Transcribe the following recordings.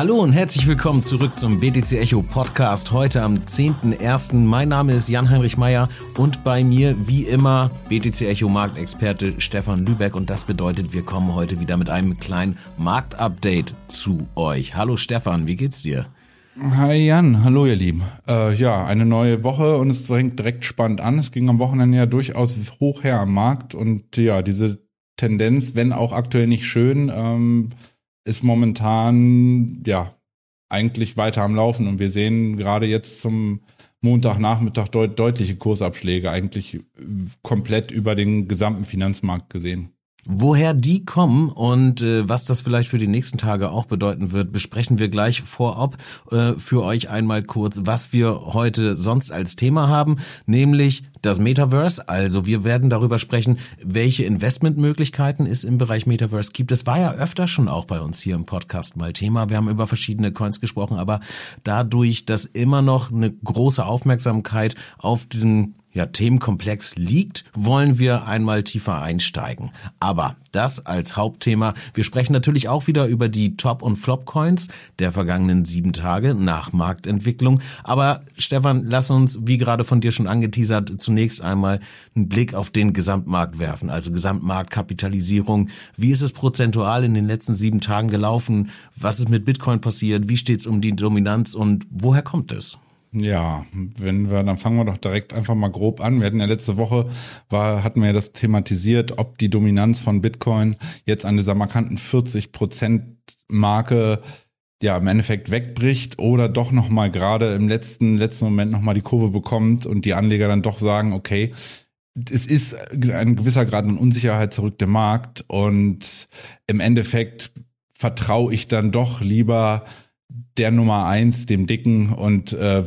Hallo und herzlich willkommen zurück zum BTC Echo Podcast heute am 10.01. Mein Name ist Jan-Heinrich Meyer und bei mir wie immer BTC Echo Marktexperte Stefan Lübeck und das bedeutet, wir kommen heute wieder mit einem kleinen Marktupdate zu euch. Hallo Stefan, wie geht's dir? Hi Jan, hallo ihr Lieben. Äh, ja, eine neue Woche und es fängt direkt spannend an. Es ging am Wochenende ja durchaus hoch her am Markt und ja, diese Tendenz, wenn auch aktuell nicht schön, ähm, ist momentan ja eigentlich weiter am Laufen und wir sehen gerade jetzt zum Montagnachmittag deut deutliche Kursabschläge, eigentlich komplett über den gesamten Finanzmarkt gesehen. Woher die kommen und äh, was das vielleicht für die nächsten Tage auch bedeuten wird, besprechen wir gleich vorab äh, für euch einmal kurz, was wir heute sonst als Thema haben, nämlich das Metaverse. Also wir werden darüber sprechen, welche Investmentmöglichkeiten es im Bereich Metaverse gibt. Es war ja öfter schon auch bei uns hier im Podcast mal Thema. Wir haben über verschiedene Coins gesprochen, aber dadurch, dass immer noch eine große Aufmerksamkeit auf diesen ja, Themenkomplex liegt, wollen wir einmal tiefer einsteigen. Aber das als Hauptthema. Wir sprechen natürlich auch wieder über die Top- und Flop-Coins der vergangenen sieben Tage nach Marktentwicklung. Aber Stefan, lass uns, wie gerade von dir schon angeteasert, zunächst einmal einen Blick auf den Gesamtmarkt werfen, also Gesamtmarktkapitalisierung. Wie ist es prozentual in den letzten sieben Tagen gelaufen? Was ist mit Bitcoin passiert? Wie steht es um die Dominanz und woher kommt es? Ja, wenn wir, dann fangen wir doch direkt einfach mal grob an. Wir hatten ja letzte Woche, war, hatten wir ja das thematisiert, ob die Dominanz von Bitcoin jetzt an dieser markanten 40 Prozent Marke ja im Endeffekt wegbricht oder doch nochmal gerade im letzten, letzten Moment nochmal die Kurve bekommt und die Anleger dann doch sagen, okay, es ist ein gewisser Grad an Unsicherheit zurück der Markt und im Endeffekt vertraue ich dann doch lieber der Nummer eins, dem Dicken und äh,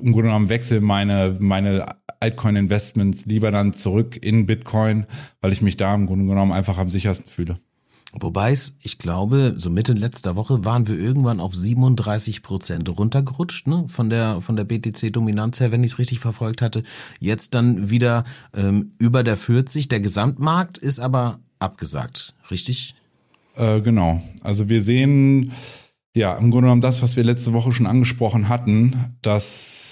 im Grunde genommen wechsle meine, meine Altcoin-Investments lieber dann zurück in Bitcoin, weil ich mich da im Grunde genommen einfach am sichersten fühle. Wobei es, ich glaube, so Mitte letzter Woche waren wir irgendwann auf 37 Prozent runtergerutscht, ne, von der, von der BTC-Dominanz her, wenn ich es richtig verfolgt hatte. Jetzt dann wieder ähm, über der 40. Der Gesamtmarkt ist aber abgesagt, richtig? Äh, genau. Also wir sehen, ja, im Grunde genommen das, was wir letzte Woche schon angesprochen hatten, dass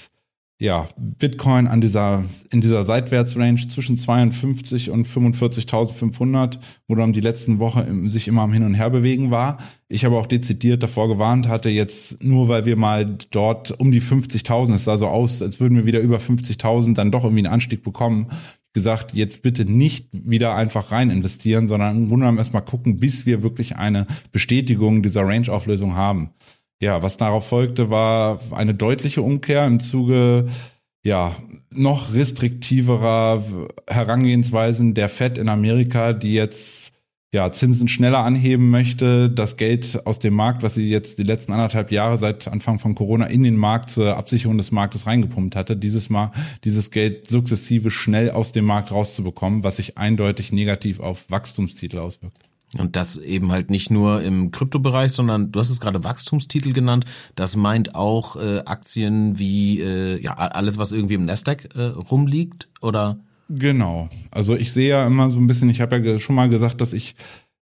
ja, Bitcoin an dieser, in dieser Seitwärtsrange zwischen 52 und 45.500, wo dann die letzten Woche sich immer am Hin und Her bewegen war. Ich habe auch dezidiert davor gewarnt, hatte jetzt nur, weil wir mal dort um die 50.000, es sah so aus, als würden wir wieder über 50.000 dann doch irgendwie einen Anstieg bekommen, gesagt, jetzt bitte nicht wieder einfach rein investieren, sondern im Grunde genommen erstmal gucken, bis wir wirklich eine Bestätigung dieser Range-Auflösung haben. Ja, was darauf folgte, war eine deutliche Umkehr im Zuge ja, noch restriktiverer Herangehensweisen der Fed in Amerika, die jetzt ja, Zinsen schneller anheben möchte, das Geld aus dem Markt, was sie jetzt die letzten anderthalb Jahre seit Anfang von Corona in den Markt zur Absicherung des Marktes reingepumpt hatte, dieses Mal dieses Geld sukzessive schnell aus dem Markt rauszubekommen, was sich eindeutig negativ auf Wachstumstitel auswirkt. Und das eben halt nicht nur im Kryptobereich, sondern du hast es gerade Wachstumstitel genannt. Das meint auch äh, Aktien wie äh, ja alles, was irgendwie im Nasdaq äh, rumliegt, oder? Genau. Also ich sehe ja immer so ein bisschen, ich habe ja schon mal gesagt, dass ich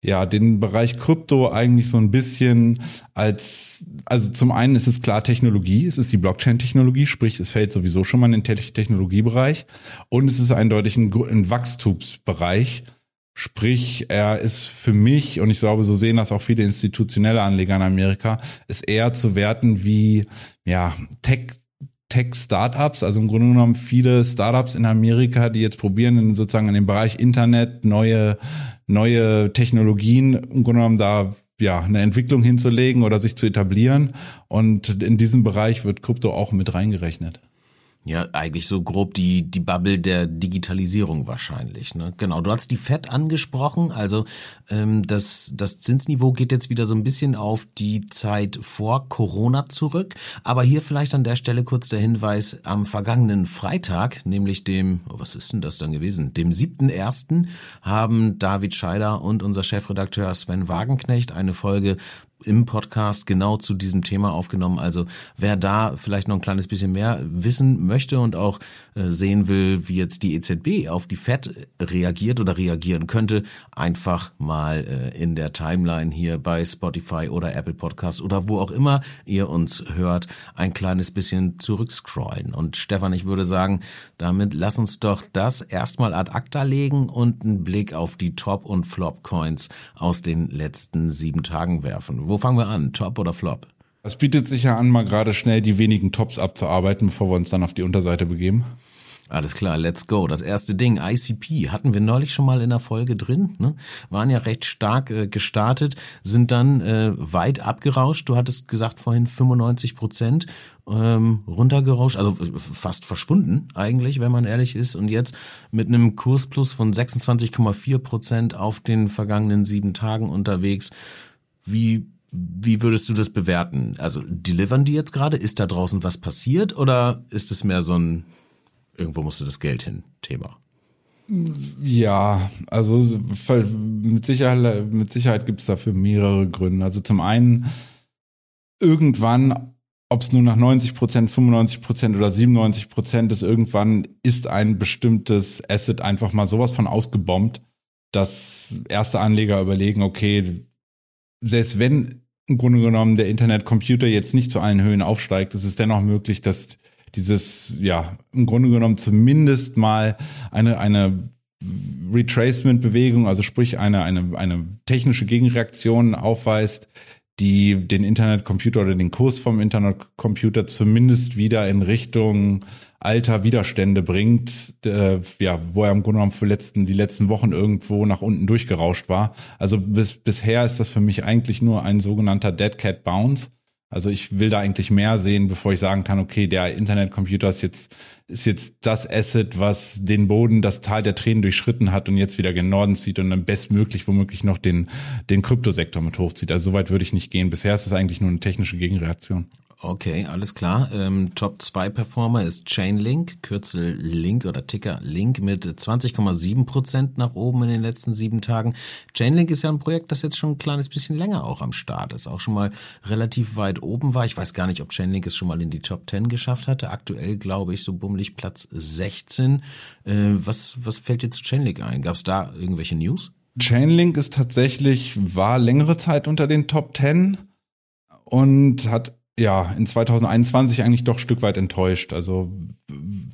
ja den Bereich Krypto eigentlich so ein bisschen als, also zum einen ist es klar Technologie, es ist die Blockchain-Technologie, sprich es fällt sowieso schon mal in den Technologiebereich und es ist eindeutig ein, ein Wachstumsbereich. Sprich, er ist für mich, und ich glaube, so sehen das auch viele institutionelle Anleger in Amerika, ist eher zu werten wie ja, Tech, Tech-Startups, also im Grunde genommen viele Startups in Amerika, die jetzt probieren, in, sozusagen in dem Bereich Internet neue, neue Technologien im Grunde genommen da ja eine Entwicklung hinzulegen oder sich zu etablieren. Und in diesem Bereich wird Krypto auch mit reingerechnet. Ja, eigentlich so grob die, die Bubble der Digitalisierung wahrscheinlich. Ne? Genau, du hast die FED angesprochen. Also ähm, das, das Zinsniveau geht jetzt wieder so ein bisschen auf die Zeit vor Corona zurück. Aber hier vielleicht an der Stelle kurz der Hinweis, am vergangenen Freitag, nämlich dem, oh, was ist denn das dann gewesen? Dem siebten ersten haben David Scheider und unser Chefredakteur Sven Wagenknecht eine Folge im Podcast genau zu diesem Thema aufgenommen. Also wer da vielleicht noch ein kleines bisschen mehr wissen möchte und auch äh, sehen will, wie jetzt die EZB auf die Fed reagiert oder reagieren könnte, einfach mal äh, in der Timeline hier bei Spotify oder Apple Podcast oder wo auch immer ihr uns hört, ein kleines bisschen zurückscrollen. Und Stefan, ich würde sagen, damit lass uns doch das erstmal ad acta legen und einen Blick auf die Top- und Flop-Coins aus den letzten sieben Tagen werfen. Wo fangen wir an? Top oder Flop? Es bietet sich ja an, mal gerade schnell die wenigen Tops abzuarbeiten, bevor wir uns dann auf die Unterseite begeben. Alles klar, let's go. Das erste Ding, ICP, hatten wir neulich schon mal in der Folge drin, ne? waren ja recht stark äh, gestartet, sind dann äh, weit abgerauscht. Du hattest gesagt vorhin 95 Prozent ähm, runtergerauscht, also äh, fast verschwunden eigentlich, wenn man ehrlich ist. Und jetzt mit einem Kursplus von 26,4 Prozent auf den vergangenen sieben Tagen unterwegs. Wie wie würdest du das bewerten? Also delivern die jetzt gerade? Ist da draußen was passiert oder ist es mehr so ein irgendwo musste das Geld hin Thema? Ja, also mit Sicherheit, mit Sicherheit gibt es dafür mehrere Gründe. Also zum einen irgendwann, ob es nur nach 90 Prozent, 95 Prozent oder 97 Prozent ist, irgendwann ist ein bestimmtes Asset einfach mal sowas von ausgebombt, dass erste Anleger überlegen, okay, selbst wenn im Grunde genommen der Internetcomputer jetzt nicht zu allen Höhen aufsteigt, ist es dennoch möglich, dass dieses, ja, im Grunde genommen zumindest mal eine, eine Retracement-Bewegung, also sprich eine, eine, eine technische Gegenreaktion aufweist, die den Internetcomputer oder den Kurs vom Internetcomputer zumindest wieder in Richtung alter Widerstände bringt, äh, ja, wo er im Grunde genommen für letzten, die letzten Wochen irgendwo nach unten durchgerauscht war. Also bis, bisher ist das für mich eigentlich nur ein sogenannter Dead Cat Bounce. Also ich will da eigentlich mehr sehen, bevor ich sagen kann, okay, der Internetcomputer ist jetzt, ist jetzt das Asset, was den Boden, das Tal der Tränen durchschritten hat und jetzt wieder gen Norden zieht und dann bestmöglich womöglich noch den, den Kryptosektor mit hochzieht. Also soweit würde ich nicht gehen. Bisher ist es eigentlich nur eine technische Gegenreaktion. Okay, alles klar. Ähm, Top 2 Performer ist Chainlink, Kürzel Link oder Ticker Link mit 20,7 Prozent nach oben in den letzten sieben Tagen. Chainlink ist ja ein Projekt, das jetzt schon ein kleines bisschen länger auch am Start ist, auch schon mal relativ weit oben war. Ich weiß gar nicht, ob Chainlink es schon mal in die Top 10 geschafft hatte. Aktuell glaube ich so bummelig Platz 16. Äh, was, was fällt zu Chainlink ein? Gab es da irgendwelche News? Chainlink ist tatsächlich, war längere Zeit unter den Top 10 und hat ja, in 2021 eigentlich doch Stück weit enttäuscht. Also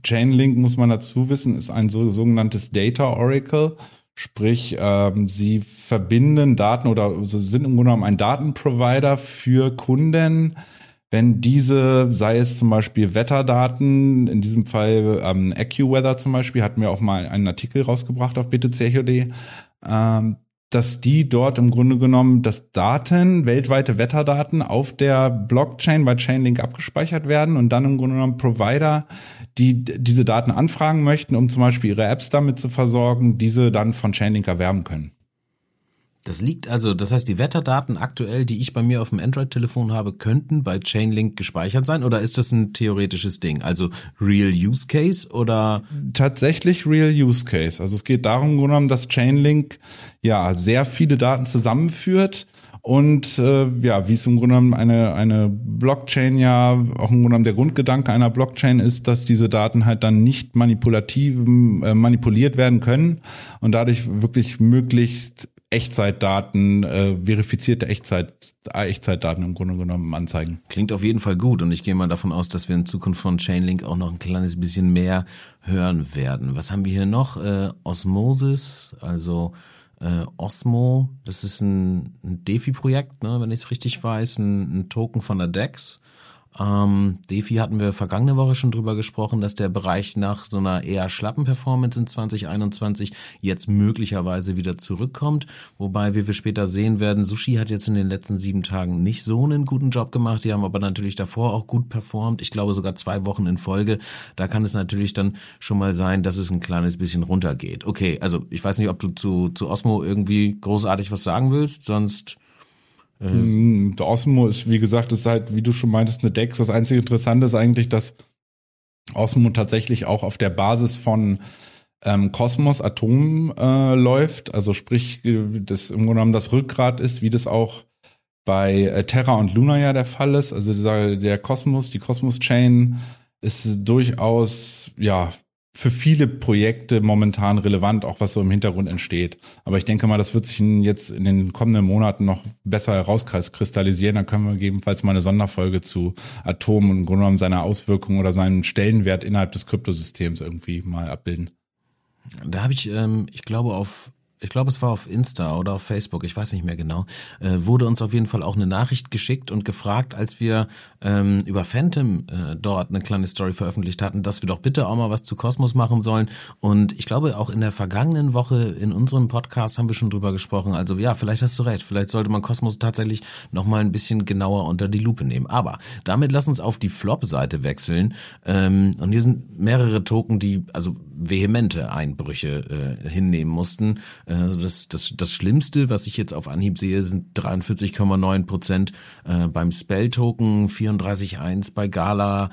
Chainlink, muss man dazu wissen, ist ein so, sogenanntes Data Oracle. Sprich, ähm, sie verbinden Daten oder sind im Grunde genommen ein Datenprovider für Kunden, wenn diese, sei es zum Beispiel Wetterdaten, in diesem Fall ähm, AccuWeather zum Beispiel, hatten wir auch mal einen Artikel rausgebracht auf btc.de, ähm, dass die dort im Grunde genommen, dass Daten, weltweite Wetterdaten auf der Blockchain bei Chainlink abgespeichert werden und dann im Grunde genommen Provider, die diese Daten anfragen möchten, um zum Beispiel ihre Apps damit zu versorgen, diese dann von Chainlink erwerben können. Das liegt also, das heißt, die Wetterdaten aktuell, die ich bei mir auf dem Android-Telefon habe, könnten bei Chainlink gespeichert sein oder ist das ein theoretisches Ding? Also Real Use Case oder? Tatsächlich Real Use Case. Also es geht darum genommen, dass Chainlink ja sehr viele Daten zusammenführt und äh, ja, wie es im Grunde genommen eine, eine Blockchain ja, auch im Grunde genommen der Grundgedanke einer Blockchain ist, dass diese Daten halt dann nicht manipulativ äh, manipuliert werden können und dadurch wirklich möglichst Echtzeitdaten, äh, verifizierte Echtzeit, Echtzeitdaten im Grunde genommen anzeigen. Klingt auf jeden Fall gut und ich gehe mal davon aus, dass wir in Zukunft von Chainlink auch noch ein kleines bisschen mehr hören werden. Was haben wir hier noch? Äh, Osmosis, also äh, Osmo, das ist ein, ein DeFi-Projekt, ne, wenn ich es richtig weiß, ein, ein Token von der DEX. Ähm, Defi hatten wir vergangene Woche schon drüber gesprochen, dass der Bereich nach so einer eher schlappen Performance in 2021 jetzt möglicherweise wieder zurückkommt. Wobei, wie wir später sehen werden, Sushi hat jetzt in den letzten sieben Tagen nicht so einen guten Job gemacht. Die haben aber natürlich davor auch gut performt. Ich glaube sogar zwei Wochen in Folge. Da kann es natürlich dann schon mal sein, dass es ein kleines bisschen runtergeht. Okay, also ich weiß nicht, ob du zu, zu Osmo irgendwie großartig was sagen willst, sonst Osmo ist, wie gesagt, ist halt, wie du schon meintest, eine Dex. Das einzige Interessante ist eigentlich, dass Osmo tatsächlich auch auf der Basis von ähm, Cosmos Atom äh, läuft. Also sprich, das im Grunde genommen das Rückgrat ist, wie das auch bei äh, Terra und Luna ja der Fall ist. Also dieser, der Kosmos, die Kosmos-Chain ist durchaus, ja, für viele Projekte momentan relevant, auch was so im Hintergrund entsteht. Aber ich denke mal, das wird sich jetzt in den kommenden Monaten noch besser herauskristallisieren. Dann können wir gegebenenfalls mal eine Sonderfolge zu Atomen und Grunde genommen seiner Auswirkungen oder seinen Stellenwert innerhalb des Kryptosystems irgendwie mal abbilden. Da habe ich, ähm, ich glaube, auf ich glaube, es war auf Insta oder auf Facebook, ich weiß nicht mehr genau, äh, wurde uns auf jeden Fall auch eine Nachricht geschickt und gefragt, als wir ähm, über Phantom äh, dort eine kleine Story veröffentlicht hatten, dass wir doch bitte auch mal was zu Kosmos machen sollen. Und ich glaube, auch in der vergangenen Woche in unserem Podcast haben wir schon drüber gesprochen. Also ja, vielleicht hast du recht. Vielleicht sollte man Kosmos tatsächlich nochmal ein bisschen genauer unter die Lupe nehmen. Aber damit lass uns auf die Flop-Seite wechseln. Ähm, und hier sind mehrere Token, die also vehemente Einbrüche äh, hinnehmen mussten. Äh, also das, das, das Schlimmste, was ich jetzt auf Anhieb sehe, sind 43,9 Prozent äh, beim Spell-Token, 34,1 bei Gala,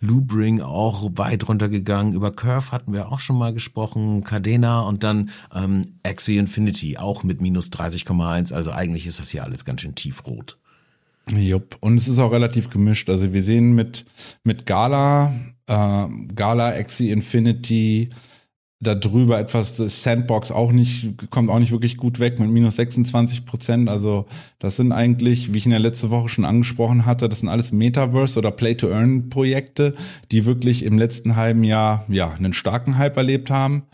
Loopring auch weit runtergegangen. Über Curve hatten wir auch schon mal gesprochen, Cadena und dann ähm, Axie Infinity auch mit minus 30,1. Also eigentlich ist das hier alles ganz schön tiefrot. Jupp. Und es ist auch relativ gemischt. Also wir sehen mit, mit Gala, äh, Gala, Axie Infinity, darüber etwas das Sandbox auch nicht, kommt auch nicht wirklich gut weg mit minus 26 Prozent. Also das sind eigentlich, wie ich in der letzten Woche schon angesprochen hatte, das sind alles Metaverse oder Play-to-Earn-Projekte, die wirklich im letzten halben Jahr ja einen starken Hype erlebt haben.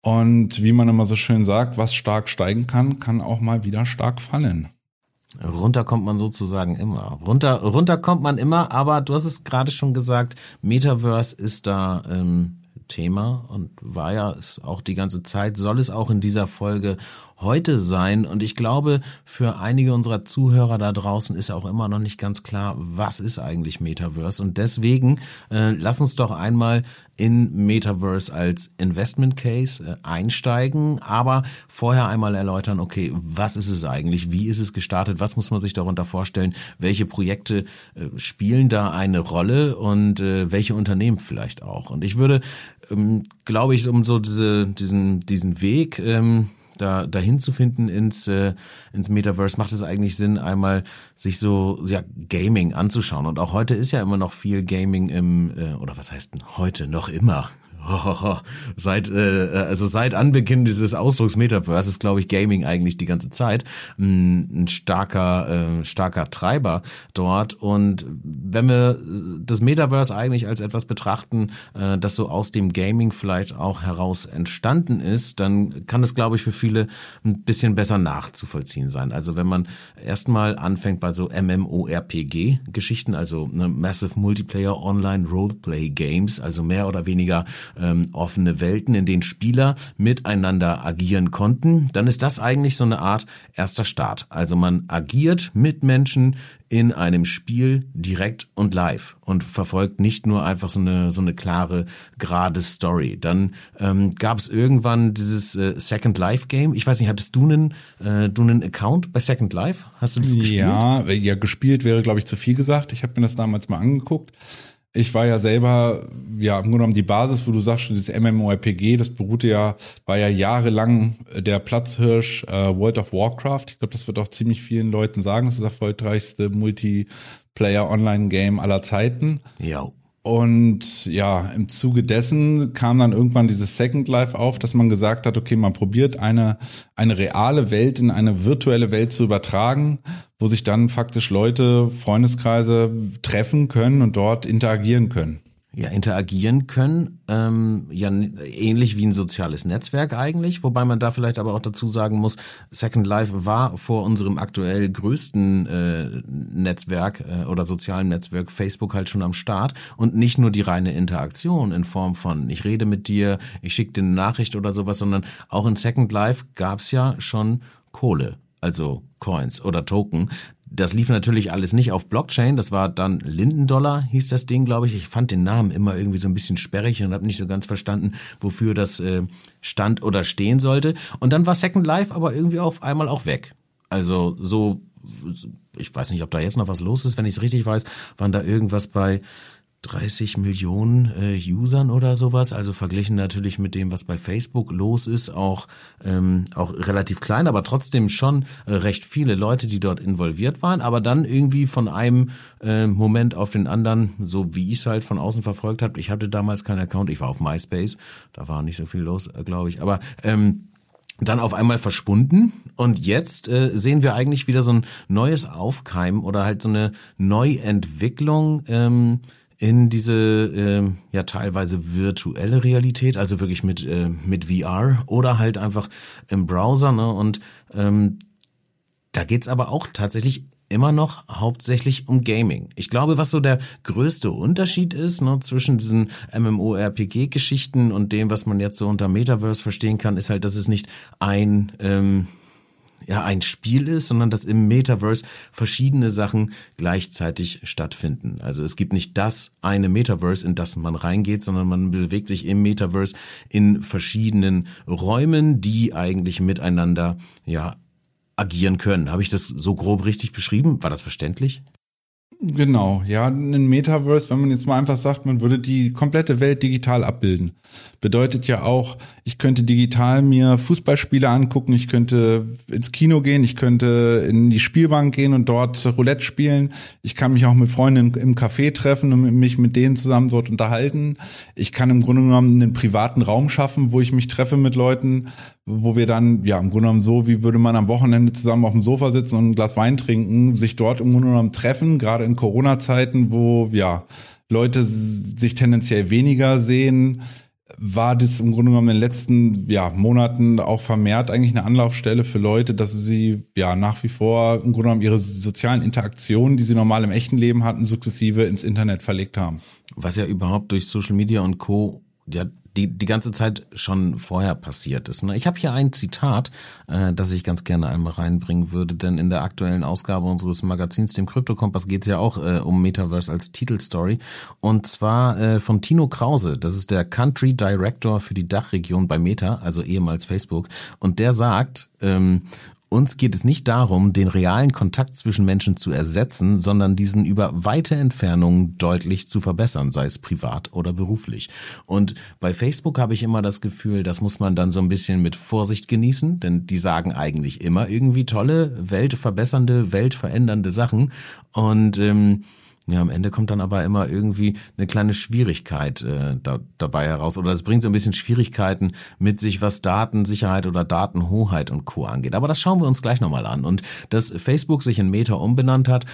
Und wie man immer so schön sagt, was stark steigen kann, kann auch mal wieder stark fallen. Runter kommt man sozusagen immer. Runter, runter kommt man immer, aber du hast es gerade schon gesagt, Metaverse ist da ähm, Thema und war ja es auch die ganze Zeit, soll es auch in dieser Folge heute sein. Und ich glaube, für einige unserer Zuhörer da draußen ist auch immer noch nicht ganz klar, was ist eigentlich Metaverse. Und deswegen äh, lass uns doch einmal in Metaverse als Investment Case äh, einsteigen, aber vorher einmal erläutern, okay, was ist es eigentlich? Wie ist es gestartet? Was muss man sich darunter vorstellen? Welche Projekte äh, spielen da eine Rolle und äh, welche Unternehmen vielleicht auch? Und ich würde, ähm, glaube ich, um so diese, diesen, diesen Weg, ähm, da dahin zu finden ins äh, ins Metaverse macht es eigentlich Sinn einmal sich so ja Gaming anzuschauen. Und auch heute ist ja immer noch viel Gaming im äh, oder was heißt denn heute? Noch immer seit äh, also seit Anbeginn dieses Ausdrucks Metaverse ist glaube ich Gaming eigentlich die ganze Zeit ein, ein starker äh, starker Treiber dort und wenn wir das Metaverse eigentlich als etwas betrachten, äh, das so aus dem Gaming vielleicht auch heraus entstanden ist, dann kann es glaube ich für viele ein bisschen besser nachzuvollziehen sein. Also wenn man erstmal anfängt bei so MMORPG Geschichten, also ne, Massive Multiplayer Online Roleplay Games, also mehr oder weniger ähm, offene Welten, in denen Spieler miteinander agieren konnten, dann ist das eigentlich so eine Art erster Start. Also man agiert mit Menschen in einem Spiel direkt und live und verfolgt nicht nur einfach so eine so eine klare gerade Story. Dann ähm, gab es irgendwann dieses äh, Second Life Game. Ich weiß nicht, hattest du einen äh, du einen Account bei Second Life? Hast du das gespielt? Ja, ja gespielt wäre glaube ich zu viel gesagt. Ich habe mir das damals mal angeguckt ich war ja selber, ja, im Grunde genommen die Basis, wo du sagst, das MMORPG, das beruhte ja, war ja jahrelang der Platzhirsch äh, World of Warcraft. Ich glaube, das wird auch ziemlich vielen Leuten sagen, das ist das erfolgreichste Multiplayer-Online-Game aller Zeiten. Ja. Und ja, im Zuge dessen kam dann irgendwann dieses Second Life auf, dass man gesagt hat, okay, man probiert eine, eine reale Welt in eine virtuelle Welt zu übertragen, wo sich dann faktisch Leute, Freundeskreise treffen können und dort interagieren können. Ja, interagieren können, ähm, ja ähnlich wie ein soziales Netzwerk eigentlich, wobei man da vielleicht aber auch dazu sagen muss, Second Life war vor unserem aktuell größten äh, Netzwerk äh, oder sozialen Netzwerk Facebook halt schon am Start. Und nicht nur die reine Interaktion in Form von ich rede mit dir, ich schicke dir eine Nachricht oder sowas, sondern auch in Second Life gab's ja schon Kohle also Coins oder Token. Das lief natürlich alles nicht auf Blockchain, das war dann Lindendollar, hieß das Ding, glaube ich. Ich fand den Namen immer irgendwie so ein bisschen sperrig und habe nicht so ganz verstanden, wofür das äh, stand oder stehen sollte. Und dann war Second Life aber irgendwie auf einmal auch weg. Also so, ich weiß nicht, ob da jetzt noch was los ist, wenn ich es richtig weiß, waren da irgendwas bei 30 Millionen äh, Usern oder sowas, also verglichen natürlich mit dem, was bei Facebook los ist, auch ähm, auch relativ klein, aber trotzdem schon äh, recht viele Leute, die dort involviert waren, aber dann irgendwie von einem äh, Moment auf den anderen, so wie ich es halt von außen verfolgt habe. Ich hatte damals keinen Account, ich war auf MySpace, da war nicht so viel los, äh, glaube ich, aber ähm, dann auf einmal verschwunden und jetzt äh, sehen wir eigentlich wieder so ein neues Aufkeimen oder halt so eine Neuentwicklung ähm, in diese äh, ja teilweise virtuelle Realität, also wirklich mit äh, mit VR oder halt einfach im Browser. Ne? Und ähm, da geht's aber auch tatsächlich immer noch hauptsächlich um Gaming. Ich glaube, was so der größte Unterschied ist ne, zwischen diesen MMORPG-Geschichten und dem, was man jetzt so unter Metaverse verstehen kann, ist halt, dass es nicht ein ähm, ja ein Spiel ist, sondern dass im Metaverse verschiedene Sachen gleichzeitig stattfinden. Also es gibt nicht das eine Metaverse, in das man reingeht, sondern man bewegt sich im Metaverse in verschiedenen Räumen, die eigentlich miteinander ja agieren können. Habe ich das so grob richtig beschrieben? War das verständlich? Genau, ja, ein Metaverse, wenn man jetzt mal einfach sagt, man würde die komplette Welt digital abbilden. Bedeutet ja auch, ich könnte digital mir Fußballspiele angucken, ich könnte ins Kino gehen, ich könnte in die Spielbank gehen und dort Roulette spielen. Ich kann mich auch mit Freunden im Café treffen und mich mit denen zusammen dort unterhalten. Ich kann im Grunde genommen einen privaten Raum schaffen, wo ich mich treffe mit Leuten, wo wir dann, ja, im Grunde genommen so, wie würde man am Wochenende zusammen auf dem Sofa sitzen und ein Glas Wein trinken, sich dort im Grunde genommen treffen, gerade in Corona-Zeiten, wo, ja, Leute sich tendenziell weniger sehen, war das im Grunde genommen in den letzten ja, Monaten auch vermehrt eigentlich eine Anlaufstelle für Leute, dass sie ja nach wie vor im Grunde genommen ihre sozialen Interaktionen, die sie normal im echten Leben hatten, sukzessive ins Internet verlegt haben. Was ja überhaupt durch Social Media und Co. ja die die ganze Zeit schon vorher passiert ist. Ne? Ich habe hier ein Zitat, äh, das ich ganz gerne einmal reinbringen würde, denn in der aktuellen Ausgabe unseres Magazins, dem Krypto-Kompass, geht es ja auch äh, um Metaverse als Titelstory. Und zwar äh, von Tino Krause, das ist der Country Director für die Dachregion bei Meta, also ehemals Facebook. Und der sagt, ähm, uns geht es nicht darum, den realen Kontakt zwischen Menschen zu ersetzen, sondern diesen über weite Entfernungen deutlich zu verbessern, sei es privat oder beruflich. Und bei Facebook habe ich immer das Gefühl, das muss man dann so ein bisschen mit Vorsicht genießen, denn die sagen eigentlich immer irgendwie tolle, weltverbessernde, weltverändernde Sachen. Und ähm, ja, am Ende kommt dann aber immer irgendwie eine kleine Schwierigkeit äh, da, dabei heraus. Oder es bringt so ein bisschen Schwierigkeiten mit sich, was Datensicherheit oder Datenhoheit und Co. angeht. Aber das schauen wir uns gleich nochmal an. Und dass Facebook sich in Meta umbenannt hat,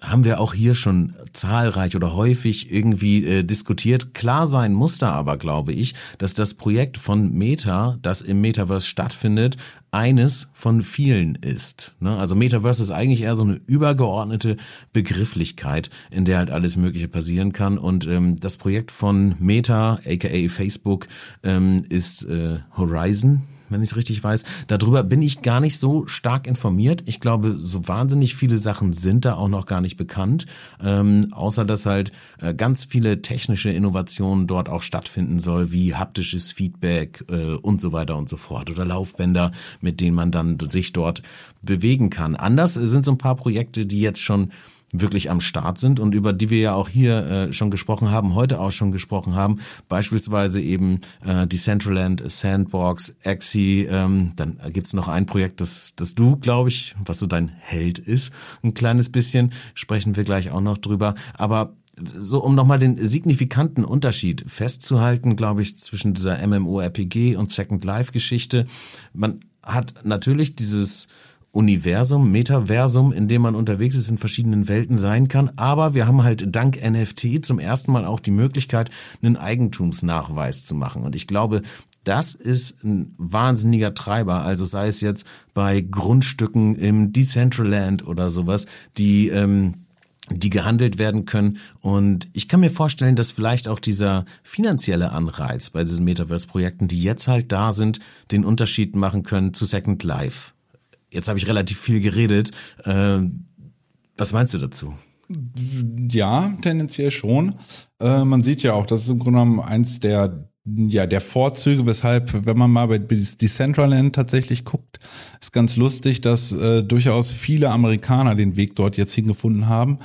haben wir auch hier schon zahlreich oder häufig irgendwie äh, diskutiert. Klar sein muss da aber, glaube ich, dass das Projekt von Meta, das im Metaverse stattfindet, eines von vielen ist. Ne? Also Metaverse ist eigentlich eher so eine übergeordnete Begrifflichkeit, in der halt alles Mögliche passieren kann. Und ähm, das Projekt von Meta, aka Facebook, ähm, ist äh, Horizon wenn ich es richtig weiß. Darüber bin ich gar nicht so stark informiert. Ich glaube, so wahnsinnig viele Sachen sind da auch noch gar nicht bekannt, ähm, außer dass halt äh, ganz viele technische Innovationen dort auch stattfinden soll, wie haptisches Feedback äh, und so weiter und so fort oder Laufbänder, mit denen man dann sich dort bewegen kann. Anders sind so ein paar Projekte, die jetzt schon wirklich am Start sind und über die wir ja auch hier äh, schon gesprochen haben, heute auch schon gesprochen haben, beispielsweise eben äh, Decentraland, Sandbox, Axie, ähm, dann gibt's noch ein Projekt, das, das du, glaube ich, was so dein Held ist, ein kleines bisschen, sprechen wir gleich auch noch drüber, aber so um nochmal den signifikanten Unterschied festzuhalten, glaube ich, zwischen dieser MMORPG und Second Life Geschichte. Man hat natürlich dieses Universum, Metaversum, in dem man unterwegs ist, in verschiedenen Welten sein kann. Aber wir haben halt dank NFT zum ersten Mal auch die Möglichkeit, einen Eigentumsnachweis zu machen. Und ich glaube, das ist ein wahnsinniger Treiber. Also sei es jetzt bei Grundstücken im Decentraland oder sowas, die ähm, die gehandelt werden können. Und ich kann mir vorstellen, dass vielleicht auch dieser finanzielle Anreiz bei diesen Metaverse-Projekten, die jetzt halt da sind, den Unterschied machen können zu Second Life. Jetzt habe ich relativ viel geredet. Äh, was meinst du dazu? Ja, tendenziell schon. Äh, man sieht ja auch, das ist im Grunde genommen eins der ja, der Vorzüge, weshalb, wenn man mal bei Decentraland tatsächlich guckt, ist ganz lustig, dass äh, durchaus viele Amerikaner den Weg dort jetzt hingefunden haben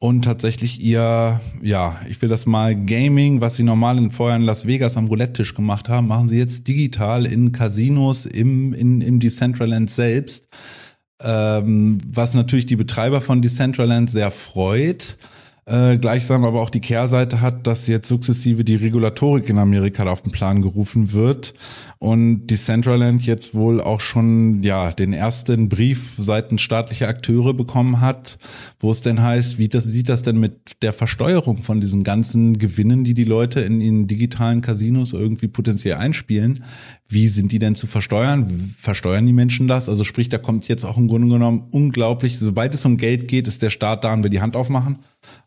und tatsächlich ihr, ja, ich will das mal Gaming, was sie normal in vorher in Las Vegas am Roulette-Tisch gemacht haben, machen sie jetzt digital in Casinos im, in, im Decentraland selbst. Ähm, was natürlich die Betreiber von Decentraland sehr freut äh, gleichsam aber auch die Kehrseite hat, dass jetzt sukzessive die Regulatorik in Amerika auf den Plan gerufen wird und Decentraland jetzt wohl auch schon ja den ersten Brief seitens staatlicher Akteure bekommen hat, wo es denn heißt, wie das sieht das denn mit der Versteuerung von diesen ganzen Gewinnen, die die Leute in den digitalen Casinos irgendwie potenziell einspielen, wie sind die denn zu versteuern? Versteuern die Menschen das? Also sprich, da kommt jetzt auch im Grunde genommen unglaublich, sobald es um Geld geht, ist der Staat da und will die Hand aufmachen.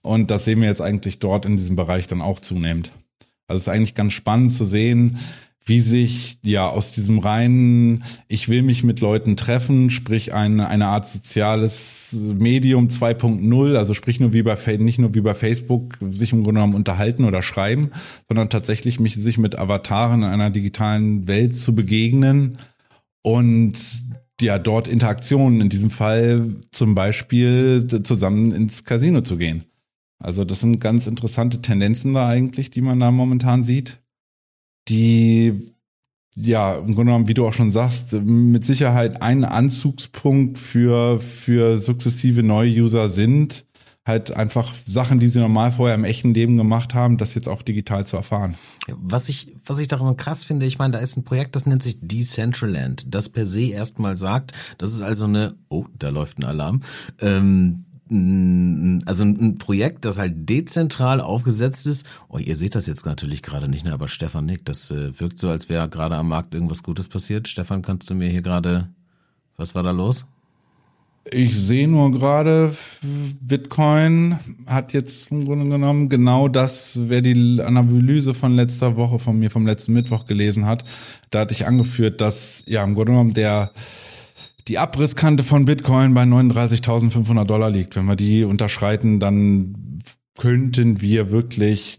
Und das sehen wir jetzt eigentlich dort in diesem Bereich dann auch zunehmend. Also es ist eigentlich ganz spannend zu sehen, wie sich ja aus diesem reinen, ich will mich mit Leuten treffen, sprich eine, eine Art soziales Medium 2.0, also sprich nur wie bei nicht nur wie bei Facebook sich im Grunde genommen unterhalten oder schreiben, sondern tatsächlich mich sich mit Avataren in einer digitalen Welt zu begegnen und ja dort Interaktionen, in diesem Fall zum Beispiel zusammen ins Casino zu gehen. Also das sind ganz interessante Tendenzen da eigentlich, die man da momentan sieht die ja, im Grunde genommen, wie du auch schon sagst, mit Sicherheit ein Anzugspunkt für, für sukzessive neue User sind. Halt einfach Sachen, die sie normal vorher im echten Leben gemacht haben, das jetzt auch digital zu erfahren. Was ich, was ich daran krass finde, ich meine, da ist ein Projekt, das nennt sich Decentraland, das per se erstmal sagt, das ist also eine, oh, da läuft ein Alarm, ähm, also ein Projekt, das halt dezentral aufgesetzt ist. Oh, ihr seht das jetzt natürlich gerade nicht, ne? aber Stefan nickt. Das äh, wirkt so, als wäre gerade am Markt irgendwas Gutes passiert. Stefan, kannst du mir hier gerade, was war da los? Ich sehe nur gerade, Bitcoin hat jetzt im Grunde genommen genau das, wer die Analyse von letzter Woche von mir vom letzten Mittwoch gelesen hat, da hatte ich angeführt, dass ja im Grunde genommen der die Abrisskante von Bitcoin bei 39.500 Dollar liegt. Wenn wir die unterschreiten, dann könnten wir wirklich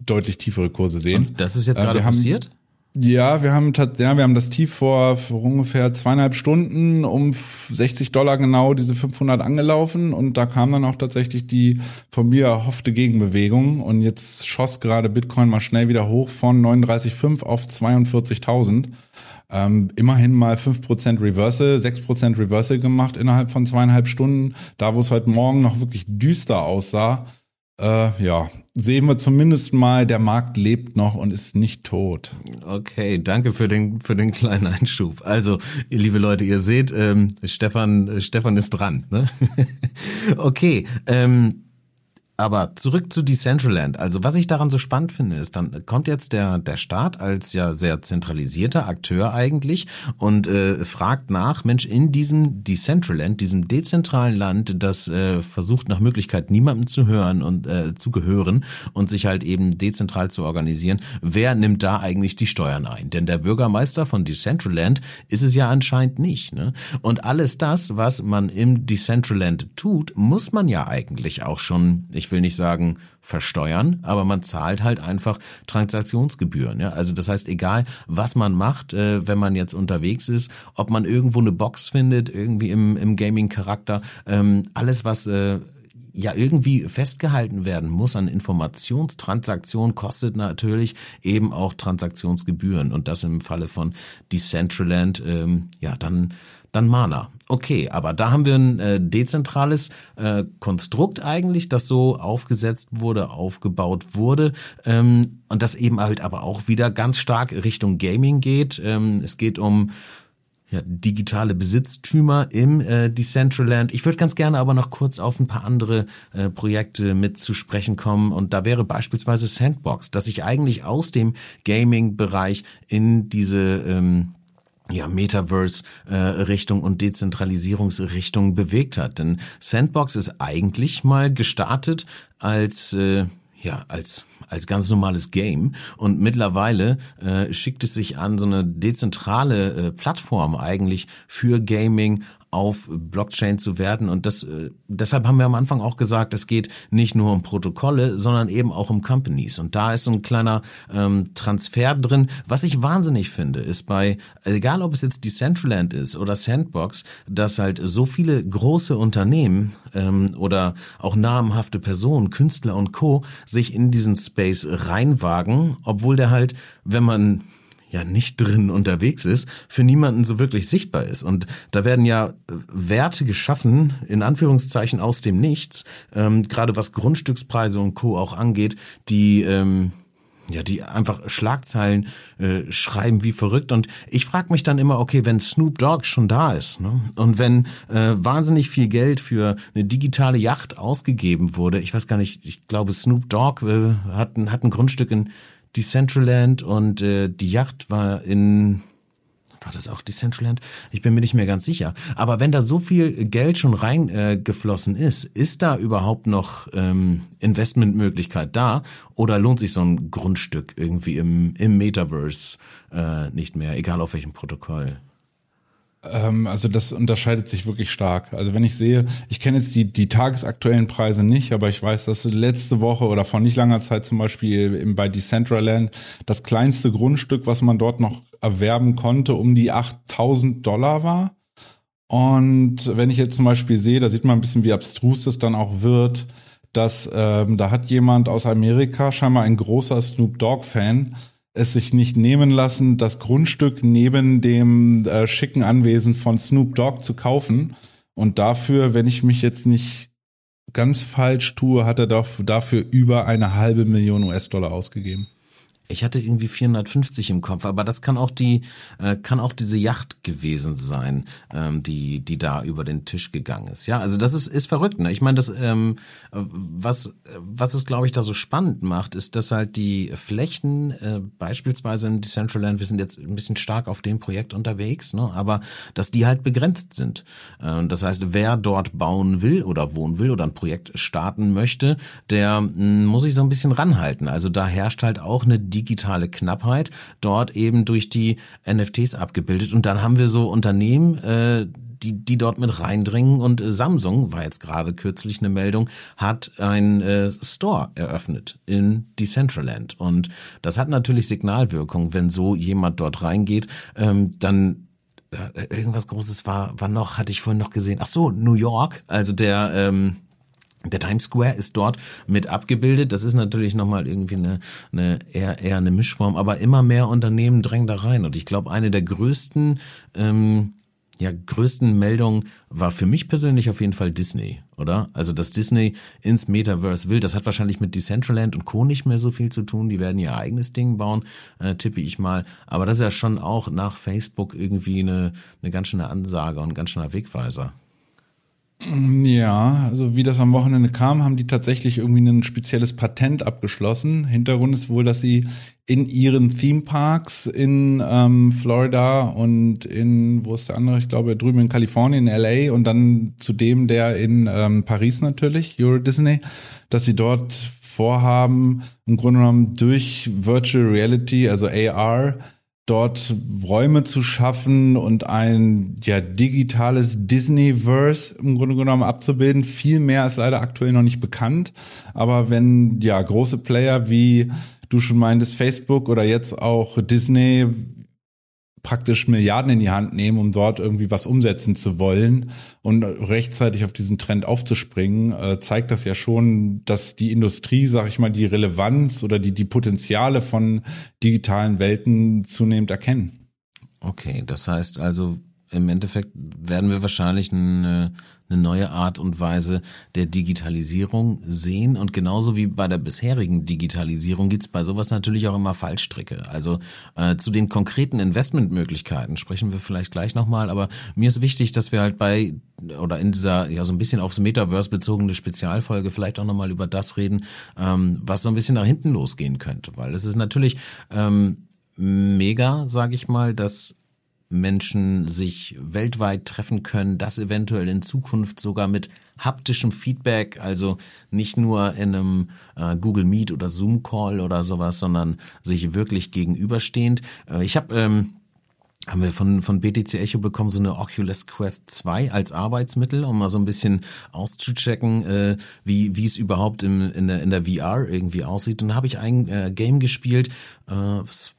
deutlich tiefere Kurse sehen. Und das ist jetzt äh, gerade passiert? Ja, wir haben ja, wir haben das Tief vor, vor ungefähr zweieinhalb Stunden um 60 Dollar genau diese 500 angelaufen und da kam dann auch tatsächlich die von mir erhoffte Gegenbewegung und jetzt schoss gerade Bitcoin mal schnell wieder hoch von 39,5 auf 42.000. Ähm, immerhin mal 5% Reversal, 6% Reversal gemacht innerhalb von zweieinhalb Stunden. Da, wo es heute Morgen noch wirklich düster aussah, äh, ja, sehen wir zumindest mal, der Markt lebt noch und ist nicht tot. Okay, danke für den für den kleinen Einschub. Also, ihr liebe Leute, ihr seht, ähm, Stefan Stefan ist dran. Ne? okay, ähm, aber zurück zu Decentraland. Also was ich daran so spannend finde, ist, dann kommt jetzt der, der Staat als ja sehr zentralisierter Akteur eigentlich und äh, fragt nach, Mensch, in diesem Decentraland, diesem dezentralen Land, das äh, versucht nach Möglichkeit niemandem zu hören und äh, zu gehören und sich halt eben dezentral zu organisieren, wer nimmt da eigentlich die Steuern ein? Denn der Bürgermeister von Decentraland ist es ja anscheinend nicht. Ne? Und alles das, was man im Decentraland tut, muss man ja eigentlich auch schon, ich ich will nicht sagen versteuern, aber man zahlt halt einfach Transaktionsgebühren. Ja? Also das heißt, egal was man macht, äh, wenn man jetzt unterwegs ist, ob man irgendwo eine Box findet, irgendwie im, im Gaming-Charakter, ähm, alles was äh, ja irgendwie festgehalten werden muss an Informationstransaktionen, kostet natürlich eben auch Transaktionsgebühren. Und das im Falle von Decentraland, ähm, ja, dann, dann Mana. Okay, aber da haben wir ein äh, dezentrales äh, Konstrukt eigentlich, das so aufgesetzt wurde, aufgebaut wurde ähm, und das eben halt aber auch wieder ganz stark Richtung Gaming geht. Ähm, es geht um ja, digitale Besitztümer im äh, Decentraland. Ich würde ganz gerne aber noch kurz auf ein paar andere äh, Projekte mit zu sprechen kommen und da wäre beispielsweise Sandbox, dass sich eigentlich aus dem Gaming-Bereich in diese ähm, ja, Metaverse-Richtung äh, und Dezentralisierungsrichtung bewegt hat. Denn Sandbox ist eigentlich mal gestartet als äh, ja, als, als ganz normales Game. Und mittlerweile äh, schickt es sich an, so eine dezentrale äh, Plattform eigentlich für Gaming auf Blockchain zu werden. Und das, äh, deshalb haben wir am Anfang auch gesagt, es geht nicht nur um Protokolle, sondern eben auch um Companies. Und da ist ein kleiner ähm, Transfer drin. Was ich wahnsinnig finde, ist bei, egal ob es jetzt Decentraland ist oder Sandbox, dass halt so viele große Unternehmen ähm, oder auch namhafte Personen, Künstler und Co. sich in diesen Space reinwagen, obwohl der halt, wenn man ja nicht drin unterwegs ist, für niemanden so wirklich sichtbar ist. Und da werden ja Werte geschaffen, in Anführungszeichen aus dem Nichts, ähm, gerade was Grundstückspreise und Co. auch angeht, die ähm, ja, die einfach Schlagzeilen äh, schreiben wie verrückt. Und ich frage mich dann immer, okay, wenn Snoop Dogg schon da ist ne, und wenn äh, wahnsinnig viel Geld für eine digitale Yacht ausgegeben wurde, ich weiß gar nicht, ich glaube Snoop Dogg äh, hat, hat ein Grundstück in Decentraland und äh, die Yacht war in war das auch Decentraland? Ich bin mir nicht mehr ganz sicher. Aber wenn da so viel Geld schon reingeflossen äh, ist, ist da überhaupt noch ähm, Investmentmöglichkeit da? Oder lohnt sich so ein Grundstück irgendwie im, im Metaverse äh, nicht mehr, egal auf welchem Protokoll? Ähm, also das unterscheidet sich wirklich stark. Also wenn ich sehe, ich kenne jetzt die, die tagesaktuellen Preise nicht, aber ich weiß, dass letzte Woche oder vor nicht langer Zeit zum Beispiel bei Decentraland das kleinste Grundstück, was man dort noch erwerben konnte, um die 8000 Dollar war. Und wenn ich jetzt zum Beispiel sehe, da sieht man ein bisschen, wie abstrus das dann auch wird, dass ähm, da hat jemand aus Amerika, scheinbar ein großer Snoop Dogg-Fan, es sich nicht nehmen lassen, das Grundstück neben dem äh, schicken Anwesen von Snoop Dogg zu kaufen. Und dafür, wenn ich mich jetzt nicht ganz falsch tue, hat er dafür über eine halbe Million US-Dollar ausgegeben. Ich hatte irgendwie 450 im Kopf, aber das kann auch die, äh, kann auch diese Yacht gewesen sein, ähm, die, die da über den Tisch gegangen ist. Ja, also das ist, ist verrückt. Ne? Ich meine, das, ähm, was, was es, glaube ich, da so spannend macht, ist, dass halt die Flächen, äh, beispielsweise in Decentraland, wir sind jetzt ein bisschen stark auf dem Projekt unterwegs, ne? aber dass die halt begrenzt sind. Äh, das heißt, wer dort bauen will oder wohnen will oder ein Projekt starten möchte, der mh, hm, muss sich so ein bisschen ranhalten. Also da herrscht halt auch eine digitale Knappheit dort eben durch die NFTs abgebildet. Und dann haben wir so Unternehmen, äh, die, die dort mit reindringen. Und äh, Samsung, war jetzt gerade kürzlich eine Meldung, hat ein äh, Store eröffnet in Decentraland. Und das hat natürlich Signalwirkung, wenn so jemand dort reingeht, ähm, dann äh, irgendwas Großes war, war noch, hatte ich vorhin noch gesehen. Ach so, New York, also der, ähm, der Times Square ist dort mit abgebildet. Das ist natürlich nochmal irgendwie eine, eine eher, eher eine Mischform, aber immer mehr Unternehmen drängen da rein. Und ich glaube, eine der größten, ähm, ja, größten Meldungen war für mich persönlich auf jeden Fall Disney, oder? Also, dass Disney ins Metaverse will, das hat wahrscheinlich mit Decentraland und Co. nicht mehr so viel zu tun. Die werden ihr eigenes Ding bauen, äh, tippe ich mal. Aber das ist ja schon auch nach Facebook irgendwie eine, eine ganz schöne Ansage und ein ganz schöner Wegweiser. Ja, also wie das am Wochenende kam, haben die tatsächlich irgendwie ein spezielles Patent abgeschlossen. Hintergrund ist wohl, dass sie in ihren Theme Parks in ähm, Florida und in, wo ist der andere? Ich glaube drüben in Kalifornien, in LA und dann zudem der in ähm, Paris natürlich, Euro Disney, dass sie dort vorhaben, im Grunde genommen durch Virtual Reality, also AR, dort Räume zu schaffen und ein ja digitales Disneyverse im Grunde genommen abzubilden. Viel mehr ist leider aktuell noch nicht bekannt. Aber wenn ja große Player wie du schon meintest, Facebook oder jetzt auch Disney praktisch Milliarden in die Hand nehmen, um dort irgendwie was umsetzen zu wollen und rechtzeitig auf diesen Trend aufzuspringen, äh, zeigt das ja schon, dass die Industrie, sag ich mal, die Relevanz oder die, die Potenziale von digitalen Welten zunehmend erkennen. Okay, das heißt also, im Endeffekt werden wir wahrscheinlich eine, eine neue Art und Weise der Digitalisierung sehen. Und genauso wie bei der bisherigen Digitalisierung gibt's bei sowas natürlich auch immer Fallstricke. Also äh, zu den konkreten Investmentmöglichkeiten sprechen wir vielleicht gleich nochmal. Aber mir ist wichtig, dass wir halt bei oder in dieser ja so ein bisschen aufs Metaverse bezogene Spezialfolge vielleicht auch nochmal über das reden, ähm, was so ein bisschen nach hinten losgehen könnte. Weil es ist natürlich ähm, mega, sage ich mal, dass Menschen sich weltweit treffen können, das eventuell in Zukunft sogar mit haptischem Feedback, also nicht nur in einem äh, Google Meet oder Zoom Call oder sowas, sondern sich wirklich gegenüberstehend. Äh, ich habe ähm, haben wir von, von BTC Echo bekommen, so eine Oculus Quest 2 als Arbeitsmittel, um mal so ein bisschen auszuchecken, äh, wie, wie es überhaupt im, in, der, in der VR irgendwie aussieht. Und da habe ich ein äh, Game gespielt, äh, was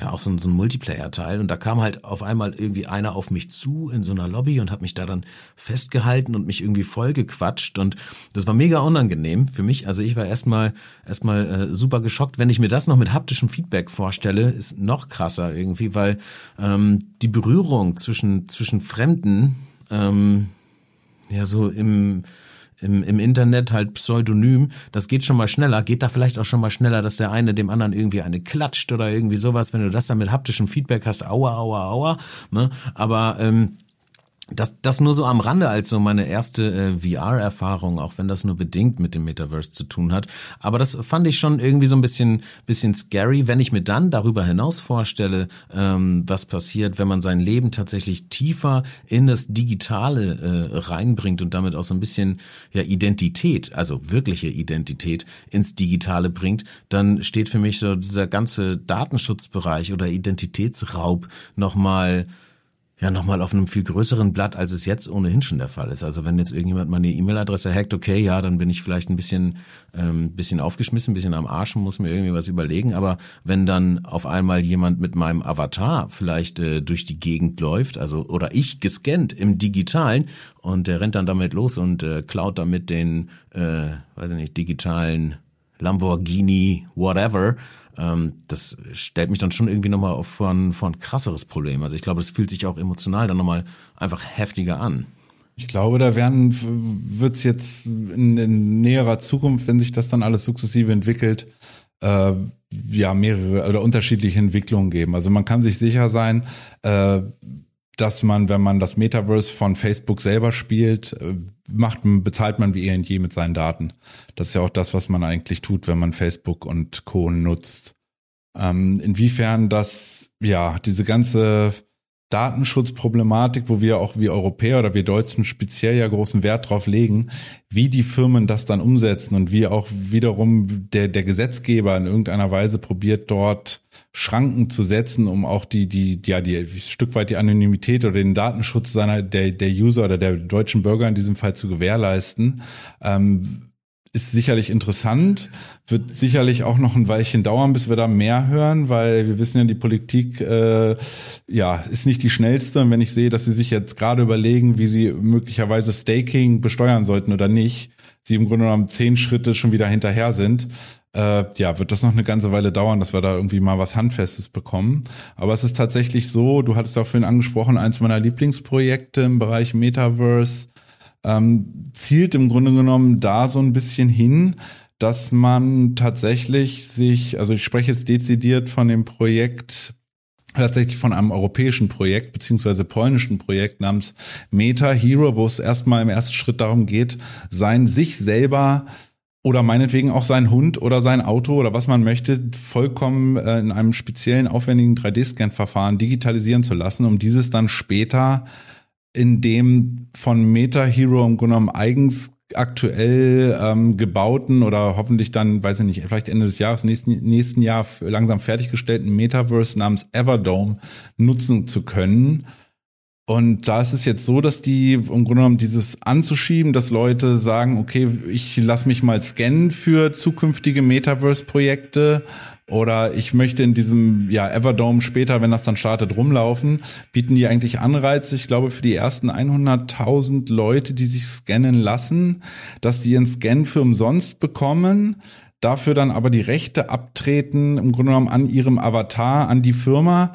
ja auch so ein, so ein Multiplayer-Teil und da kam halt auf einmal irgendwie einer auf mich zu in so einer Lobby und hat mich da dann festgehalten und mich irgendwie vollgequatscht und das war mega unangenehm für mich. Also ich war erstmal erstmal äh, super geschockt. Wenn ich mir das noch mit haptischem Feedback vorstelle, ist noch krasser irgendwie, weil ähm, die Berührung zwischen zwischen Fremden ähm, ja so im im, im Internet halt pseudonym, das geht schon mal schneller, geht da vielleicht auch schon mal schneller, dass der eine dem anderen irgendwie eine klatscht oder irgendwie sowas, wenn du das dann mit haptischem Feedback hast, aua, aua, aua, ne? Aber ähm, das, das nur so am Rande als so meine erste äh, VR-Erfahrung, auch wenn das nur bedingt mit dem Metaverse zu tun hat. Aber das fand ich schon irgendwie so ein bisschen, bisschen scary, wenn ich mir dann darüber hinaus vorstelle, ähm, was passiert, wenn man sein Leben tatsächlich tiefer in das Digitale äh, reinbringt und damit auch so ein bisschen ja Identität, also wirkliche Identität ins Digitale bringt, dann steht für mich so dieser ganze Datenschutzbereich oder Identitätsraub nochmal ja nochmal auf einem viel größeren Blatt, als es jetzt ohnehin schon der Fall ist. Also wenn jetzt irgendjemand meine E-Mail-Adresse hackt, okay, ja, dann bin ich vielleicht ein bisschen, ähm, bisschen aufgeschmissen, ein bisschen am Arsch und muss mir irgendwie was überlegen. Aber wenn dann auf einmal jemand mit meinem Avatar vielleicht äh, durch die Gegend läuft, also oder ich gescannt im Digitalen und der rennt dann damit los und äh, klaut damit den, äh, weiß ich nicht, digitalen Lamborghini, whatever, ähm, das stellt mich dann schon irgendwie nochmal auf vor ein, vor ein krasseres Problem. Also ich glaube, das fühlt sich auch emotional dann nochmal einfach heftiger an. Ich glaube, da werden wird es jetzt in, in, näherer Zukunft, wenn sich das dann alles sukzessive entwickelt, äh, ja mehrere oder unterschiedliche Entwicklungen geben. Also man kann sich sicher sein, äh, dass man, wenn man das Metaverse von Facebook selber spielt, äh, macht, bezahlt man wie eh und je mit seinen Daten. Das ist ja auch das, was man eigentlich tut, wenn man Facebook und Co. nutzt. Ähm, inwiefern das, ja, diese ganze Datenschutzproblematik, wo wir auch wie Europäer oder wir Deutschen speziell ja großen Wert drauf legen, wie die Firmen das dann umsetzen und wie auch wiederum der, der Gesetzgeber in irgendeiner Weise probiert dort Schranken zu setzen, um auch die, die, ja, die Stück weit die Anonymität oder den Datenschutz seiner, der, der User oder der deutschen Bürger in diesem Fall zu gewährleisten. Ähm, ist sicherlich interessant, wird sicherlich auch noch ein Weilchen dauern, bis wir da mehr hören, weil wir wissen ja, die Politik äh, ja ist nicht die schnellste. Und wenn ich sehe, dass sie sich jetzt gerade überlegen, wie sie möglicherweise Staking besteuern sollten oder nicht, sie im Grunde genommen zehn Schritte schon wieder hinterher sind, äh, ja, wird das noch eine ganze Weile dauern, dass wir da irgendwie mal was Handfestes bekommen. Aber es ist tatsächlich so, du hattest ja auch vorhin angesprochen, eins meiner Lieblingsprojekte im Bereich Metaverse ähm, zielt im Grunde genommen da so ein bisschen hin, dass man tatsächlich sich, also ich spreche jetzt dezidiert von dem Projekt tatsächlich von einem europäischen Projekt beziehungsweise polnischen Projekt namens Meta Hero, wo es erstmal im ersten Schritt darum geht, sein sich selber oder meinetwegen auch sein Hund oder sein Auto oder was man möchte, vollkommen äh, in einem speziellen aufwendigen 3D-Scan-Verfahren digitalisieren zu lassen, um dieses dann später in dem von Meta Hero im Grunde genommen eigens aktuell ähm, gebauten oder hoffentlich dann, weiß ich nicht, vielleicht Ende des Jahres, nächsten, nächsten Jahr langsam fertiggestellten Metaverse namens Everdome nutzen zu können. Und da ist es jetzt so, dass die im Grunde genommen dieses anzuschieben, dass Leute sagen, okay, ich lass mich mal scannen für zukünftige Metaverse-Projekte oder ich möchte in diesem ja, Everdome später, wenn das dann startet, rumlaufen, bieten die eigentlich Anreize, ich glaube, für die ersten 100.000 Leute, die sich scannen lassen, dass die ihren Scan für umsonst bekommen, dafür dann aber die Rechte abtreten, im Grunde genommen an ihrem Avatar, an die Firma,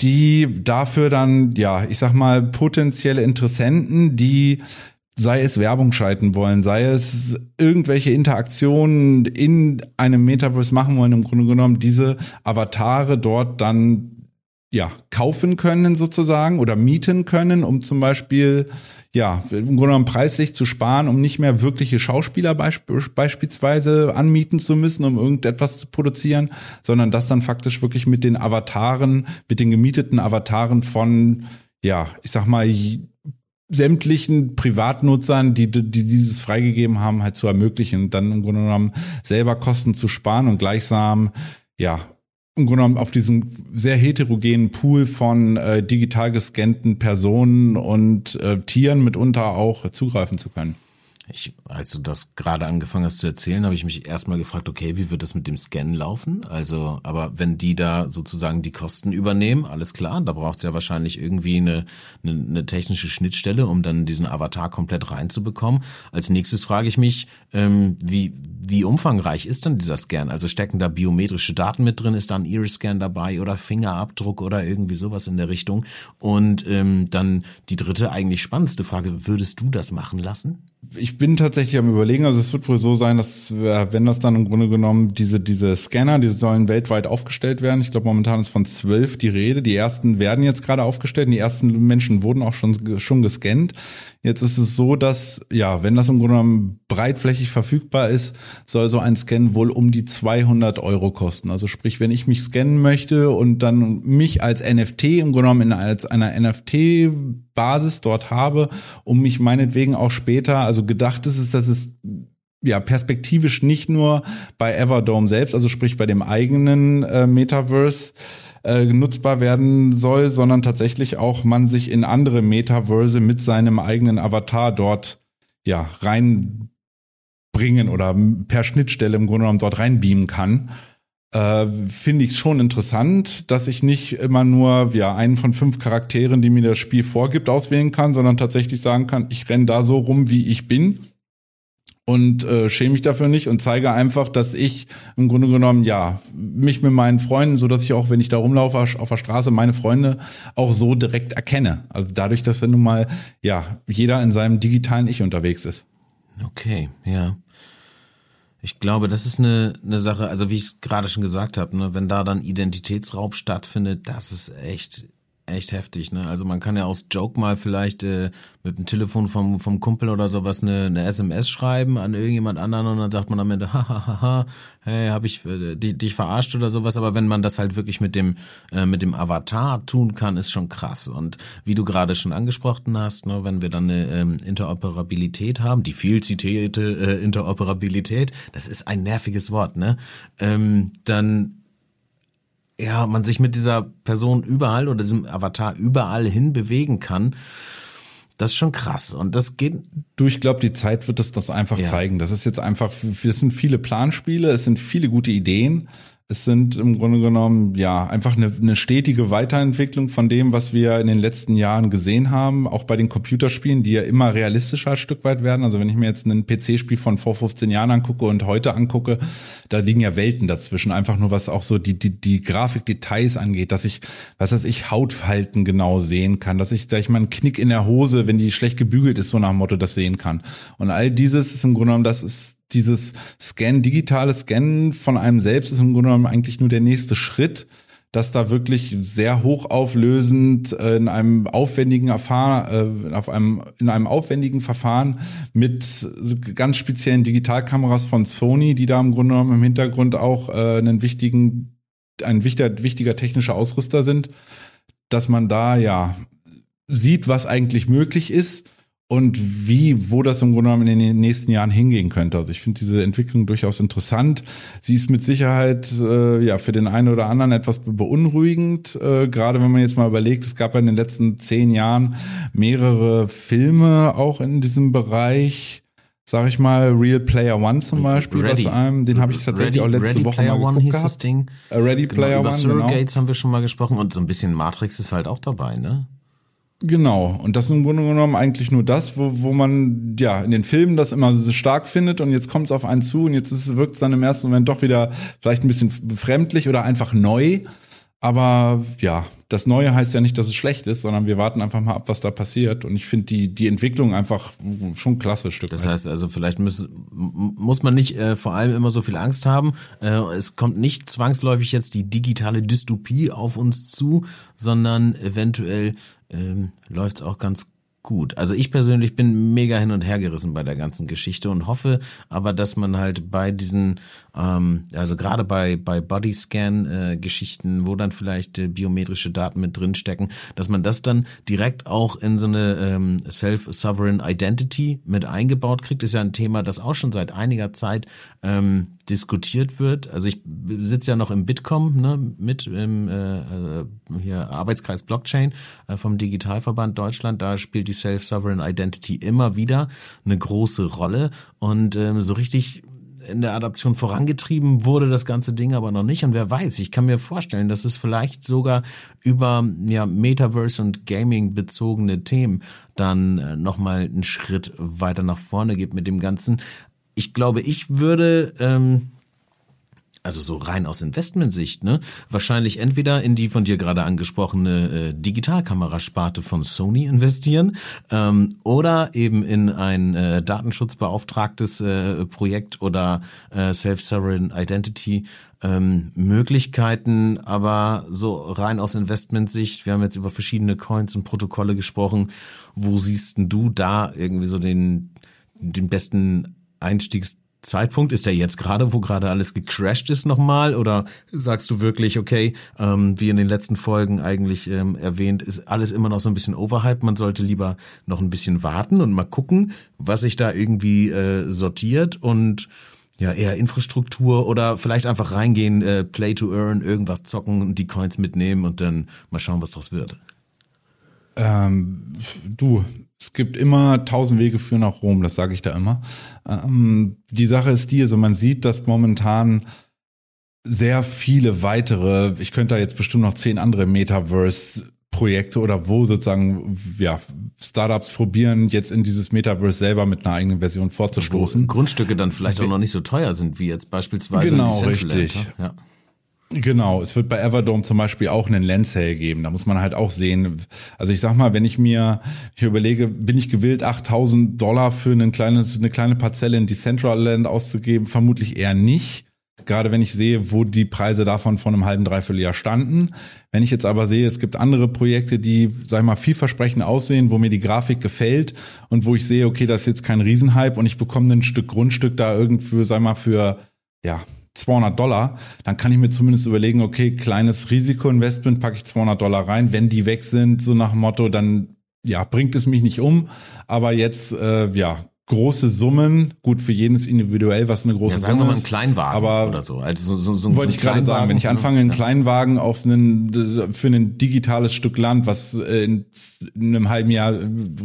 die dafür dann, ja, ich sag mal, potenzielle Interessenten, die sei es Werbung schalten wollen, sei es irgendwelche Interaktionen in einem Metaverse machen wollen, im Grunde genommen diese Avatare dort dann ja kaufen können sozusagen oder mieten können, um zum Beispiel ja im Grunde genommen preislich zu sparen, um nicht mehr wirkliche Schauspieler beisp beispielsweise anmieten zu müssen, um irgendetwas zu produzieren, sondern das dann faktisch wirklich mit den Avataren, mit den gemieteten Avataren von ja, ich sag mal, sämtlichen Privatnutzern, die, die dieses freigegeben haben, halt zu ermöglichen und dann im Grunde genommen selber Kosten zu sparen und gleichsam, ja, im Grunde genommen auf diesem sehr heterogenen Pool von äh, digital gescannten Personen und äh, Tieren mitunter auch zugreifen zu können. Ich, als du das gerade angefangen hast zu erzählen, habe ich mich erstmal gefragt, okay, wie wird das mit dem Scan laufen? Also, aber wenn die da sozusagen die Kosten übernehmen, alles klar, da braucht es ja wahrscheinlich irgendwie eine, eine, eine technische Schnittstelle, um dann diesen Avatar komplett reinzubekommen. Als nächstes frage ich mich, ähm, wie, wie umfangreich ist denn dieser Scan? Also stecken da biometrische Daten mit drin? Ist da ein Iris-Scan dabei oder Fingerabdruck oder irgendwie sowas in der Richtung? Und ähm, dann die dritte, eigentlich spannendste Frage, würdest du das machen lassen? Ich bin tatsächlich am überlegen, also es wird wohl so sein, dass wenn das dann im Grunde genommen diese diese Scanner, die sollen weltweit aufgestellt werden. Ich glaube momentan ist von zwölf die Rede. Die ersten werden jetzt gerade aufgestellt. Die ersten Menschen wurden auch schon schon gescannt. Jetzt ist es so, dass, ja, wenn das im Grunde genommen breitflächig verfügbar ist, soll so ein Scan wohl um die 200 Euro kosten. Also sprich, wenn ich mich scannen möchte und dann mich als NFT im Grunde genommen in, als einer NFT-Basis dort habe, um mich meinetwegen auch später, also gedacht ist es, dass es ja, perspektivisch nicht nur bei Everdome selbst, also sprich bei dem eigenen äh, Metaverse, äh, nutzbar werden soll, sondern tatsächlich auch man sich in andere Metaverse mit seinem eigenen Avatar dort ja reinbringen oder per Schnittstelle im Grunde genommen dort reinbeamen kann. Äh, Finde ich schon interessant, dass ich nicht immer nur ja einen von fünf Charakteren, die mir das Spiel vorgibt, auswählen kann, sondern tatsächlich sagen kann, ich renne da so rum, wie ich bin und äh, schäme mich dafür nicht und zeige einfach, dass ich im Grunde genommen ja mich mit meinen Freunden, so dass ich auch, wenn ich da rumlaufe auf der Straße, meine Freunde auch so direkt erkenne. Also dadurch, dass wenn nun mal ja jeder in seinem digitalen Ich unterwegs ist. Okay, ja. Ich glaube, das ist eine, eine Sache, also wie ich es gerade schon gesagt habe, ne, wenn da dann Identitätsraub stattfindet, das ist echt echt heftig, ne? Also man kann ja aus Joke mal vielleicht äh, mit dem Telefon vom, vom Kumpel oder sowas eine, eine SMS schreiben an irgendjemand anderen und dann sagt man am Ende, hahaha, hey, hab ich äh, dich verarscht oder sowas. Aber wenn man das halt wirklich mit dem, äh, mit dem Avatar tun kann, ist schon krass. Und wie du gerade schon angesprochen hast, ne, wenn wir dann eine ähm, Interoperabilität haben, die viel zitierte äh, Interoperabilität, das ist ein nerviges Wort, ne? Ähm, dann ja, man sich mit dieser Person überall oder diesem Avatar überall hin bewegen kann. Das ist schon krass. Und das geht. Du, ich glaube, die Zeit wird es das einfach ja. zeigen. Das ist jetzt einfach, es sind viele Planspiele, es sind viele gute Ideen. Es sind im Grunde genommen ja einfach eine, eine stetige Weiterentwicklung von dem, was wir in den letzten Jahren gesehen haben, auch bei den Computerspielen, die ja immer realistischer ein Stück weit werden. Also wenn ich mir jetzt ein PC-Spiel von vor 15 Jahren angucke und heute angucke, da liegen ja Welten dazwischen. Einfach nur was auch so die die, die Grafikdetails angeht, dass ich was weiß ich Hautfalten genau sehen kann, dass ich sag ich mal einen Knick in der Hose, wenn die schlecht gebügelt ist, so nach dem Motto das sehen kann. Und all dieses ist im Grunde genommen das ist dieses Scan, digitale Scannen von einem selbst ist im Grunde genommen eigentlich nur der nächste Schritt, dass da wirklich sehr hochauflösend äh, in einem aufwendigen Erfahren, äh, auf einem, in einem aufwendigen Verfahren mit ganz speziellen Digitalkameras von Sony, die da im Grunde genommen im Hintergrund auch äh, einen wichtigen, ein wichtiger, wichtiger technischer Ausrüster sind, dass man da ja sieht, was eigentlich möglich ist und wie, wo das im Grunde genommen in den nächsten Jahren hingehen könnte. Also ich finde diese Entwicklung durchaus interessant. Sie ist mit Sicherheit äh, ja für den einen oder anderen etwas beunruhigend, äh, gerade wenn man jetzt mal überlegt, es gab ja in den letzten zehn Jahren mehrere Filme auch in diesem Bereich. Sag ich mal, Real Player One zum Beispiel, Ready. was einem, den habe ich tatsächlich Ready, auch letzte Ready Woche Player mal One hieß das Ding. Ready genau, Player über One, Surrogates genau. haben wir schon mal gesprochen und so ein bisschen Matrix ist halt auch dabei, ne? Genau, und das ist im Grunde genommen eigentlich nur das, wo, wo man ja in den Filmen das immer so stark findet und jetzt kommt es auf einen zu und jetzt ist, wirkt es dann im ersten Moment doch wieder vielleicht ein bisschen befremdlich oder einfach neu. Aber ja, das Neue heißt ja nicht, dass es schlecht ist, sondern wir warten einfach mal ab, was da passiert. Und ich finde die, die Entwicklung einfach schon klasse Stück. Das heißt also, vielleicht muss, muss man nicht äh, vor allem immer so viel Angst haben. Äh, es kommt nicht zwangsläufig jetzt die digitale Dystopie auf uns zu, sondern eventuell ähm, läuft es auch ganz gut. Also ich persönlich bin mega hin und her gerissen bei der ganzen Geschichte und hoffe aber, dass man halt bei diesen, ähm, also gerade bei bei Bodyscan-Geschichten, äh, wo dann vielleicht äh, biometrische Daten mit drin stecken, dass man das dann direkt auch in so eine ähm, Self-Sovereign Identity mit eingebaut kriegt. ist ja ein Thema, das auch schon seit einiger Zeit ähm, diskutiert wird. Also ich sitze ja noch im Bitkom ne, mit im äh, äh, hier Arbeitskreis Blockchain äh, vom Digitalverband Deutschland. Da spielt die Self-Sovereign Identity immer wieder eine große Rolle und ähm, so richtig in der Adaption vorangetrieben wurde das ganze Ding aber noch nicht. Und wer weiß, ich kann mir vorstellen, dass es vielleicht sogar über ja, Metaverse und Gaming bezogene Themen dann äh, nochmal einen Schritt weiter nach vorne geht mit dem Ganzen. Ich glaube, ich würde ähm, also so rein aus Investmentsicht, ne, wahrscheinlich entweder in die von dir gerade angesprochene äh, Digitalkamerasparte von Sony investieren ähm, oder eben in ein äh, datenschutzbeauftragtes äh, Projekt oder äh, Self-Sovereign Identity ähm, Möglichkeiten, aber so rein aus Investmentsicht, wir haben jetzt über verschiedene Coins und Protokolle gesprochen, wo siehst du da irgendwie so den, den besten Einstiegs Zeitpunkt? Ist der jetzt gerade, wo gerade alles gecrashed ist nochmal? Oder sagst du wirklich, okay, ähm, wie in den letzten Folgen eigentlich ähm, erwähnt, ist alles immer noch so ein bisschen overhyped. Man sollte lieber noch ein bisschen warten und mal gucken, was sich da irgendwie äh, sortiert und ja, eher Infrastruktur oder vielleicht einfach reingehen, äh, Play to Earn, irgendwas zocken und die Coins mitnehmen und dann mal schauen, was daraus wird. Ähm, du, es gibt immer tausend Wege für nach Rom, das sage ich da immer. Ähm, die Sache ist die, also man sieht, dass momentan sehr viele weitere, ich könnte da jetzt bestimmt noch zehn andere Metaverse Projekte oder wo sozusagen ja Startups probieren jetzt in dieses Metaverse selber mit einer eigenen Version vorzustoßen. Wo Grundstücke dann vielleicht auch noch nicht so teuer sind wie jetzt beispielsweise genau richtig. Ja. Genau, es wird bei Everdome zum Beispiel auch einen Land Sale geben. Da muss man halt auch sehen. Also ich sag mal, wenn ich mir hier überlege, bin ich gewillt, 8000 Dollar für eine kleine, eine kleine Parzelle in Decentraland auszugeben? Vermutlich eher nicht. Gerade wenn ich sehe, wo die Preise davon vor einem halben, dreiviertel Jahr standen. Wenn ich jetzt aber sehe, es gibt andere Projekte, die, sag ich mal, vielversprechend aussehen, wo mir die Grafik gefällt und wo ich sehe, okay, das ist jetzt kein Riesenhype und ich bekomme ein Stück Grundstück da irgendwie, sag ich mal, für, ja, 200 Dollar, dann kann ich mir zumindest überlegen, okay, kleines Risikoinvestment, packe ich 200 Dollar rein. Wenn die weg sind, so nach dem Motto, dann ja, bringt es mich nicht um. Aber jetzt, äh, ja, große Summen, gut für jedes individuell, was eine große ja, sagen Summe wir mal einen Kleinwagen aber oder so. Also so, so, so wollte so ich gerade sagen, wenn ich anfange, einen ja. Kleinwagen auf einen für ein digitales Stück Land, was äh, in, in einem halben Jahr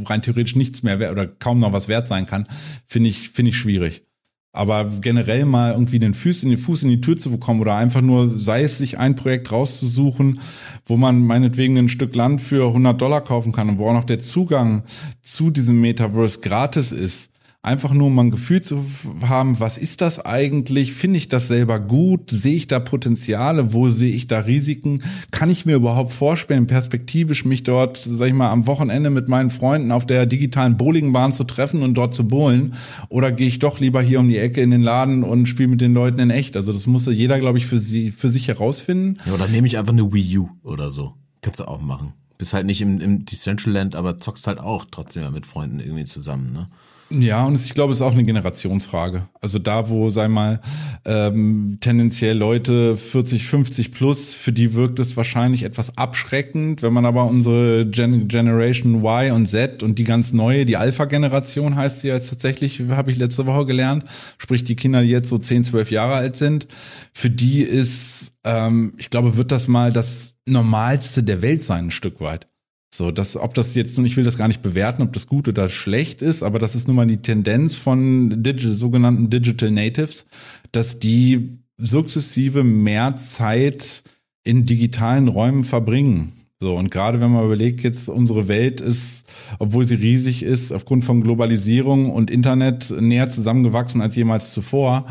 rein theoretisch nichts mehr wert oder kaum noch was wert sein kann, finde ich finde ich schwierig. Aber generell mal irgendwie den Fuß in, den Fuß in die Tür zu bekommen oder einfach nur, sei es sich ein Projekt rauszusuchen, wo man meinetwegen ein Stück Land für 100 Dollar kaufen kann und wo auch noch der Zugang zu diesem Metaverse gratis ist, einfach nur um ein Gefühl zu haben, was ist das eigentlich? Finde ich das selber gut? Sehe ich da Potenziale? Wo sehe ich da Risiken? Kann ich mir überhaupt vorstellen, perspektivisch mich dort, sag ich mal, am Wochenende mit meinen Freunden auf der digitalen Bowlingbahn zu treffen und dort zu bowlen? Oder gehe ich doch lieber hier um die Ecke in den Laden und spiele mit den Leuten in echt? Also das muss jeder, glaube ich, für, sie, für sich herausfinden. Ja, oder nehme ich einfach eine Wii U oder so. Kannst du auch machen. Bist halt nicht im, im Decentraland, aber zockst halt auch trotzdem mit Freunden irgendwie zusammen, ne? Ja, und ich glaube, es ist auch eine Generationsfrage. Also da, wo, sei mal, ähm, tendenziell Leute 40, 50 plus, für die wirkt es wahrscheinlich etwas abschreckend. Wenn man aber unsere Gen Generation Y und Z und die ganz neue, die Alpha-Generation heißt sie jetzt tatsächlich, habe ich letzte Woche gelernt, sprich die Kinder, die jetzt so 10, 12 Jahre alt sind, für die ist, ähm, ich glaube, wird das mal das Normalste der Welt sein, ein Stück weit. So, das, ob das jetzt, und ich will das gar nicht bewerten, ob das gut oder schlecht ist, aber das ist nun mal die Tendenz von Digi sogenannten Digital Natives, dass die sukzessive mehr Zeit in digitalen Räumen verbringen. So, und gerade wenn man überlegt, jetzt unsere Welt ist, obwohl sie riesig ist, aufgrund von Globalisierung und Internet näher zusammengewachsen als jemals zuvor.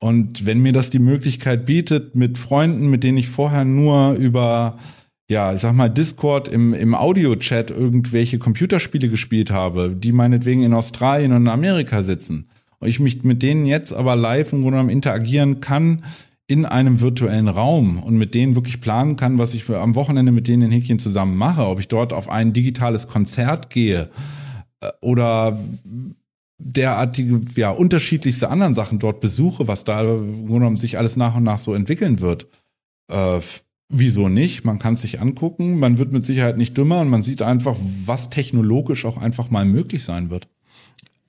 Und wenn mir das die Möglichkeit bietet, mit Freunden, mit denen ich vorher nur über ja, ich sag mal, Discord im, im Audio-Chat irgendwelche Computerspiele gespielt habe, die meinetwegen in Australien und in Amerika sitzen. Und ich mich mit denen jetzt aber live im Grunde genommen interagieren kann in einem virtuellen Raum und mit denen wirklich planen kann, was ich am Wochenende mit denen in Häkchen zusammen mache, ob ich dort auf ein digitales Konzert gehe äh, oder derartige, ja, unterschiedlichste anderen Sachen dort besuche, was da im Grunde genommen sich alles nach und nach so entwickeln wird. Äh, Wieso nicht? Man kann es sich angucken, man wird mit Sicherheit nicht dümmer und man sieht einfach, was technologisch auch einfach mal möglich sein wird.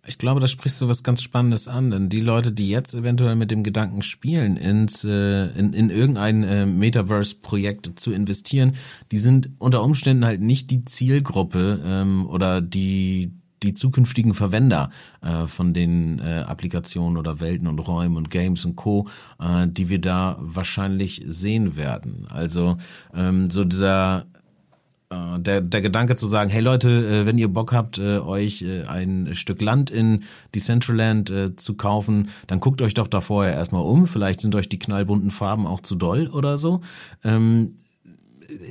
Ich glaube, da sprichst du was ganz Spannendes an, denn die Leute, die jetzt eventuell mit dem Gedanken spielen, ins, äh, in, in irgendein äh, Metaverse-Projekt zu investieren, die sind unter Umständen halt nicht die Zielgruppe ähm, oder die die zukünftigen Verwender äh, von den äh, Applikationen oder Welten und Räumen und Games und Co, äh, die wir da wahrscheinlich sehen werden. Also ähm, so dieser äh, der, der Gedanke zu sagen, hey Leute, äh, wenn ihr Bock habt, äh, euch ein Stück Land in Decentraland zu kaufen, dann guckt euch doch da vorher erstmal um. Vielleicht sind euch die knallbunten Farben auch zu doll oder so. Ähm,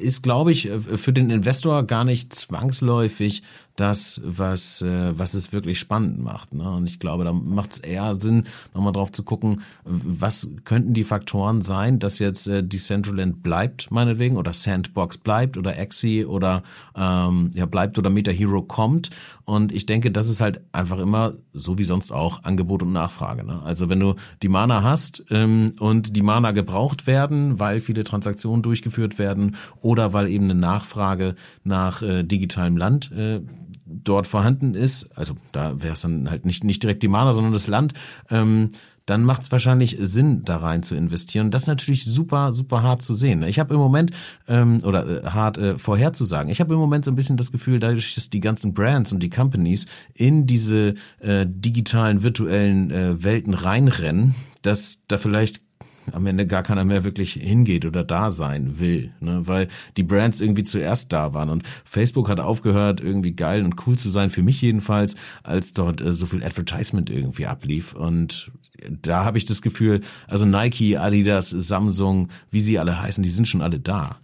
ist, glaube ich, für den Investor gar nicht zwangsläufig das, was, äh, was es wirklich spannend macht. Ne? Und ich glaube, da macht es eher Sinn, nochmal drauf zu gucken, was könnten die Faktoren sein, dass jetzt äh, Decentraland bleibt, meinetwegen, oder Sandbox bleibt, oder Axie oder ähm, ja bleibt oder Meta Hero kommt. Und ich denke, das ist halt einfach immer, so wie sonst auch, Angebot und Nachfrage. Ne? Also wenn du die Mana hast ähm, und die Mana gebraucht werden, weil viele Transaktionen durchgeführt werden oder weil eben eine Nachfrage nach äh, digitalem Land äh, dort vorhanden ist, also da wäre es dann halt nicht, nicht direkt die Mana, sondern das Land, ähm, dann macht es wahrscheinlich Sinn, da rein zu investieren. Das ist natürlich super, super hart zu sehen. Ich habe im Moment, ähm, oder äh, hart äh, vorherzusagen, ich habe im Moment so ein bisschen das Gefühl, dadurch, dass die ganzen Brands und die Companies in diese äh, digitalen, virtuellen äh, Welten reinrennen, dass da vielleicht am Ende gar keiner mehr wirklich hingeht oder da sein will, ne? weil die Brands irgendwie zuerst da waren und Facebook hat aufgehört, irgendwie geil und cool zu sein, für mich jedenfalls, als dort äh, so viel Advertisement irgendwie ablief und da habe ich das Gefühl, also Nike, Adidas, Samsung, wie sie alle heißen, die sind schon alle da.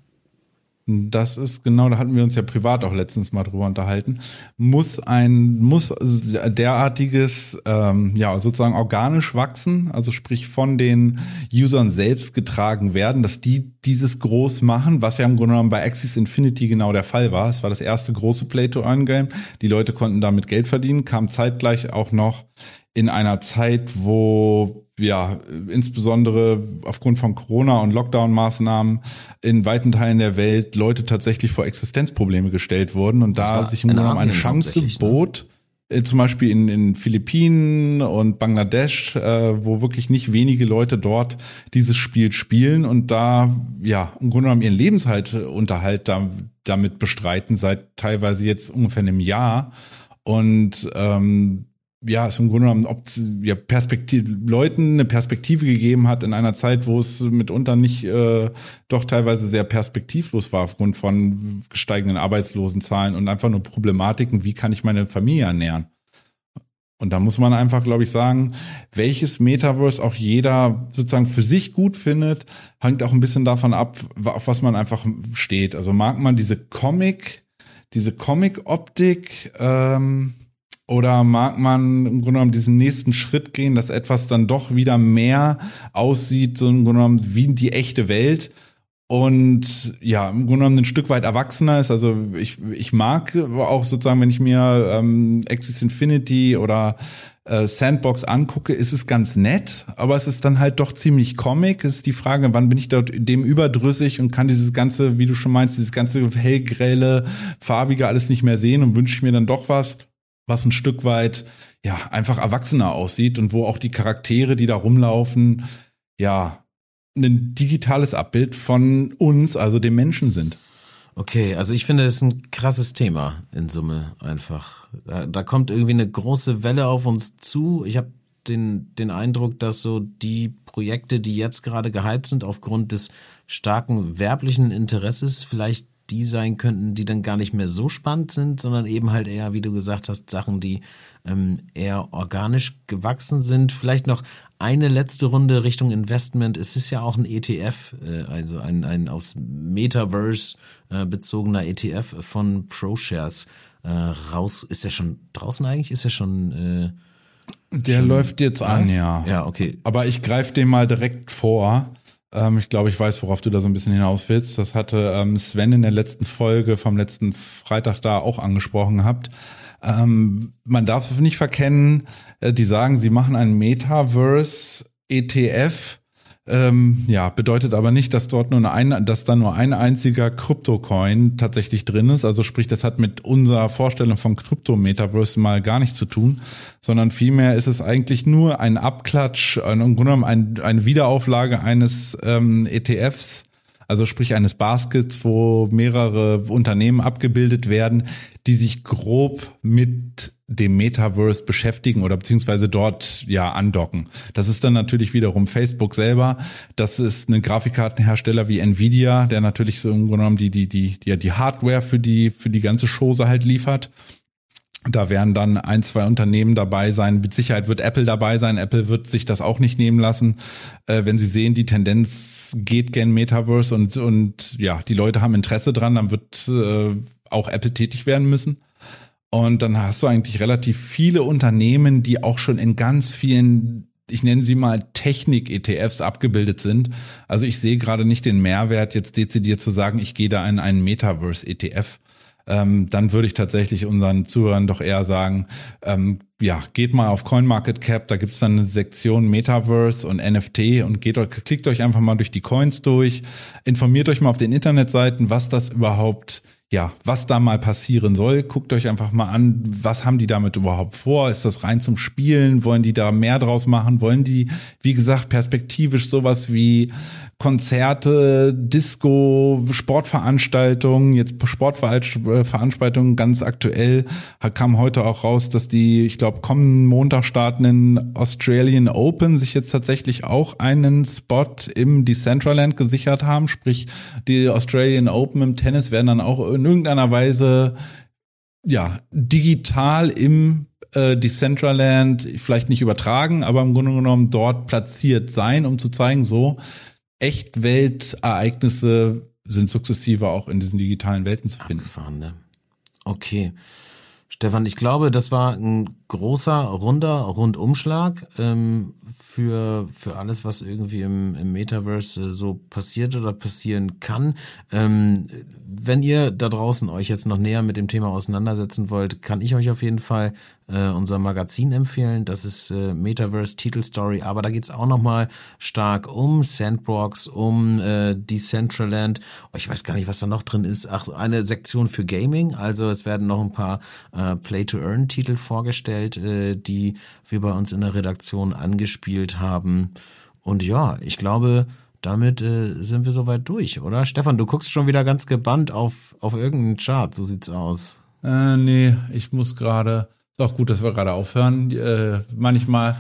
Das ist genau, da hatten wir uns ja privat auch letztens mal drüber unterhalten. Muss ein, muss derartiges, ähm, ja, sozusagen organisch wachsen, also sprich von den Usern selbst getragen werden, dass die dieses groß machen, was ja im Grunde genommen bei Axis Infinity genau der Fall war. Es war das erste große Play-to-Earn-Game. Die Leute konnten damit Geld verdienen, kam zeitgleich auch noch in einer Zeit, wo ja, insbesondere aufgrund von Corona und Lockdown-Maßnahmen in weiten Teilen der Welt Leute tatsächlich vor Existenzprobleme gestellt wurden und das da sich im Grunde eine Chance ne? bot, ne? zum Beispiel in, in Philippinen und Bangladesch, äh, wo wirklich nicht wenige Leute dort dieses Spiel spielen und da ja im Grunde genommen ihren Lebensunterhalt da, damit bestreiten seit teilweise jetzt ungefähr einem Jahr und ähm, ja, es im Grunde genommen ob, ja, Perspektive, Leuten eine Perspektive gegeben hat in einer Zeit, wo es mitunter nicht äh, doch teilweise sehr perspektivlos war aufgrund von steigenden Arbeitslosenzahlen und einfach nur Problematiken, wie kann ich meine Familie ernähren. Und da muss man einfach, glaube ich, sagen, welches Metaverse auch jeder sozusagen für sich gut findet, hängt auch ein bisschen davon ab, auf was man einfach steht. Also mag man diese Comic, diese Comic-Optik, ähm, oder mag man im Grunde genommen diesen nächsten Schritt gehen, dass etwas dann doch wieder mehr aussieht, so im Grunde genommen wie die echte Welt und ja, im Grunde genommen ein Stück weit erwachsener ist. Also ich, ich mag auch sozusagen, wenn ich mir ähm, Axis Infinity oder äh, Sandbox angucke, ist es ganz nett, aber es ist dann halt doch ziemlich Comic. Es ist die Frage, wann bin ich dort dem überdrüssig und kann dieses ganze, wie du schon meinst, dieses ganze hellgrelle, farbige alles nicht mehr sehen und wünsche ich mir dann doch was, was ein Stück weit ja einfach erwachsener aussieht und wo auch die Charaktere, die da rumlaufen, ja ein digitales Abbild von uns, also dem Menschen sind. Okay, also ich finde, es ist ein krasses Thema in Summe einfach. Da, da kommt irgendwie eine große Welle auf uns zu. Ich habe den, den Eindruck, dass so die Projekte, die jetzt gerade gehypt sind, aufgrund des starken werblichen Interesses vielleicht die sein könnten, die dann gar nicht mehr so spannend sind, sondern eben halt eher, wie du gesagt hast, Sachen, die ähm, eher organisch gewachsen sind. Vielleicht noch eine letzte Runde Richtung Investment. Es ist ja auch ein ETF, äh, also ein, ein aus Metaverse äh, bezogener ETF von ProShares äh, raus. Ist der schon draußen eigentlich? Ist er schon äh, der schon läuft jetzt an, ja. Ja, okay. Aber ich greife den mal direkt vor. Ähm, ich glaube, ich weiß, worauf du da so ein bisschen hinaus willst. Das hatte ähm, Sven in der letzten Folge vom letzten Freitag da auch angesprochen gehabt. Ähm, man darf es nicht verkennen, äh, die sagen, sie machen einen Metaverse ETF, Ähm, ja, bedeutet aber nicht, dass dort nur eine, dass da nur ein einziger Kryptocoin tatsächlich drin ist. Also sprich, das hat mit unserer Vorstellung von Krypto-Metaverse mal gar nichts zu tun, sondern vielmehr ist es eigentlich nur ein Abklatsch, im Grunde genommen ein, eine Wiederauflage eines ähm, ETFs, also sprich eines Baskets, wo mehrere Unternehmen abgebildet werden, die sich grob mit dem Metaverse beschäftigen oder beziehungsweise dort ja andocken. Das ist dann natürlich wiederum Facebook selber. Das ist ein Grafikkartenhersteller wie Nvidia, der natürlich so im Grunde genommen die, die, die, die, die Hardware für die, für die ganze Chose halt liefert. Da werden dann ein, zwei Unternehmen dabei sein. Mit Sicherheit wird Apple dabei sein. Apple wird sich das auch nicht nehmen lassen, äh, wenn sie sehen, die Tendenz geht gen Metaverse und, und ja, die Leute haben Interesse dran, dann wird äh, auch Apple tätig werden müssen. Und dann hast du eigentlich relativ viele Unternehmen, die auch schon in ganz vielen, ich nenne sie mal Technik-ETFs abgebildet sind. Also ich sehe gerade nicht den Mehrwert, jetzt dezidiert zu sagen, ich gehe da in einen Metaverse-ETF. Ähm, dann würde ich tatsächlich unseren Zuhörern doch eher sagen, ähm, ja, geht mal auf CoinMarketCap, da gibt's dann eine Sektion Metaverse und NFT und geht klickt euch einfach mal durch die Coins durch, informiert euch mal auf den Internetseiten, was das überhaupt ja, was da mal passieren soll. Guckt euch einfach mal an, was haben die damit überhaupt vor? Ist das rein zum Spielen? Wollen die da mehr draus machen? Wollen die, wie gesagt, perspektivisch sowas wie Konzerte, Disco, Sportveranstaltungen, jetzt Sportveranstaltungen ganz aktuell, kam heute auch raus, dass die, ich glaube, kommenden Montag startenden Australian Open sich jetzt tatsächlich auch einen Spot im Decentraland gesichert haben, sprich die Australian Open im Tennis werden dann auch in irgendeiner Weise ja digital im äh, Decentraland vielleicht nicht übertragen, aber im Grunde genommen dort platziert sein, um zu zeigen, so Echtweltereignisse sind sukzessive auch in diesen digitalen Welten zu finden. Abgefahren, ne? Okay. Stefan, ich glaube, das war ein großer, runder Rundumschlag ähm, für, für alles, was irgendwie im, im Metaverse so passiert oder passieren kann. Ähm, wenn ihr da draußen euch jetzt noch näher mit dem Thema auseinandersetzen wollt, kann ich euch auf jeden Fall äh, unser Magazin empfehlen. Das ist äh, Metaverse Titelstory, aber da geht's auch nochmal stark um Sandbox, um äh, Decentraland. Oh, ich weiß gar nicht, was da noch drin ist. Ach, eine Sektion für Gaming. Also es werden noch ein paar äh, Play-to-Earn-Titel vorgestellt, äh, die wir bei uns in der Redaktion angespielt haben. Und ja, ich glaube, damit äh, sind wir soweit durch, oder? Stefan, du guckst schon wieder ganz gebannt auf, auf irgendeinen Chart, so sieht's aus. Äh, nee, ich muss gerade, ist auch gut, dass wir gerade aufhören. Äh, manchmal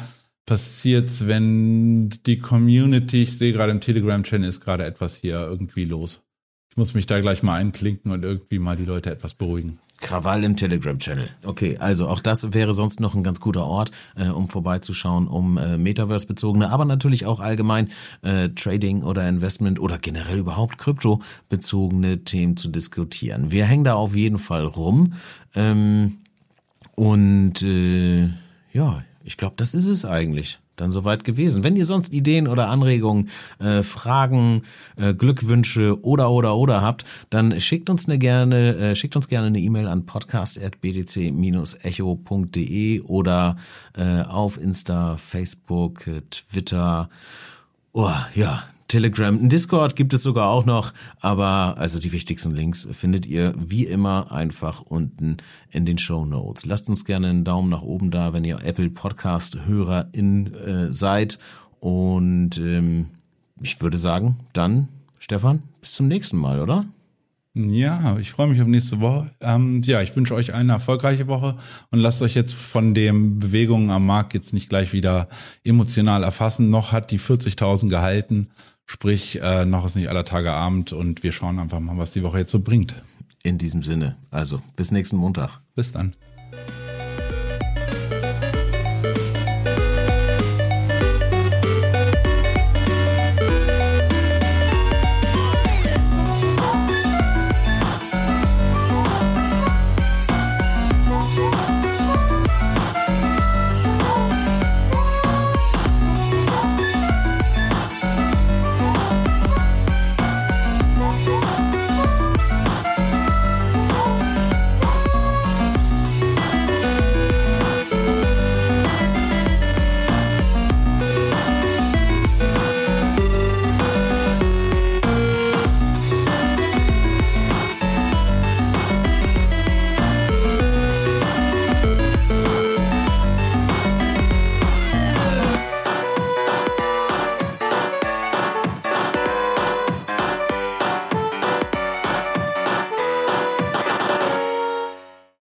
passiert's, wenn die Community, ich sehe gerade im Telegram-Channel ist gerade etwas hier irgendwie los. Ich muss mich da gleich mal einklinken und irgendwie mal die Leute etwas beruhigen. Krawall im Telegram-Channel. Okay, also auch das wäre sonst noch ein ganz guter Ort, äh, um vorbeizuschauen, um äh, Metaverse-bezogene, aber natürlich auch allgemein äh, Trading oder Investment oder generell überhaupt Krypto-bezogene Themen zu diskutieren. Wir hängen da auf jeden Fall rum. Ähm, und äh, ja, ich glaube, das ist es eigentlich dann soweit gewesen. Wenn ihr sonst Ideen oder Anregungen, äh, Fragen, äh, Glückwünsche oder oder oder habt, dann schickt uns eine gerne, äh, schickt uns gerne eine E-Mail an podcast@btc-echo.de oder äh, auf Insta, Facebook, äh, Twitter. Oh, ja, Telegram, ein Discord gibt es sogar auch noch, aber also die wichtigsten Links findet ihr wie immer einfach unten in den Show Notes. Lasst uns gerne einen Daumen nach oben da, wenn ihr Apple Podcast Hörerin äh, seid und ähm, ich würde sagen, dann Stefan, bis zum nächsten Mal, oder? Ja, ich freue mich auf nächste Woche. Ähm, ja, ich wünsche euch eine erfolgreiche Woche und lasst euch jetzt von den Bewegungen am Markt jetzt nicht gleich wieder emotional erfassen. Noch hat die 40.000 gehalten. Sprich, äh, noch ist nicht aller Tage Abend und wir schauen einfach mal, was die Woche jetzt so bringt. In diesem Sinne. Also, bis nächsten Montag. Bis dann.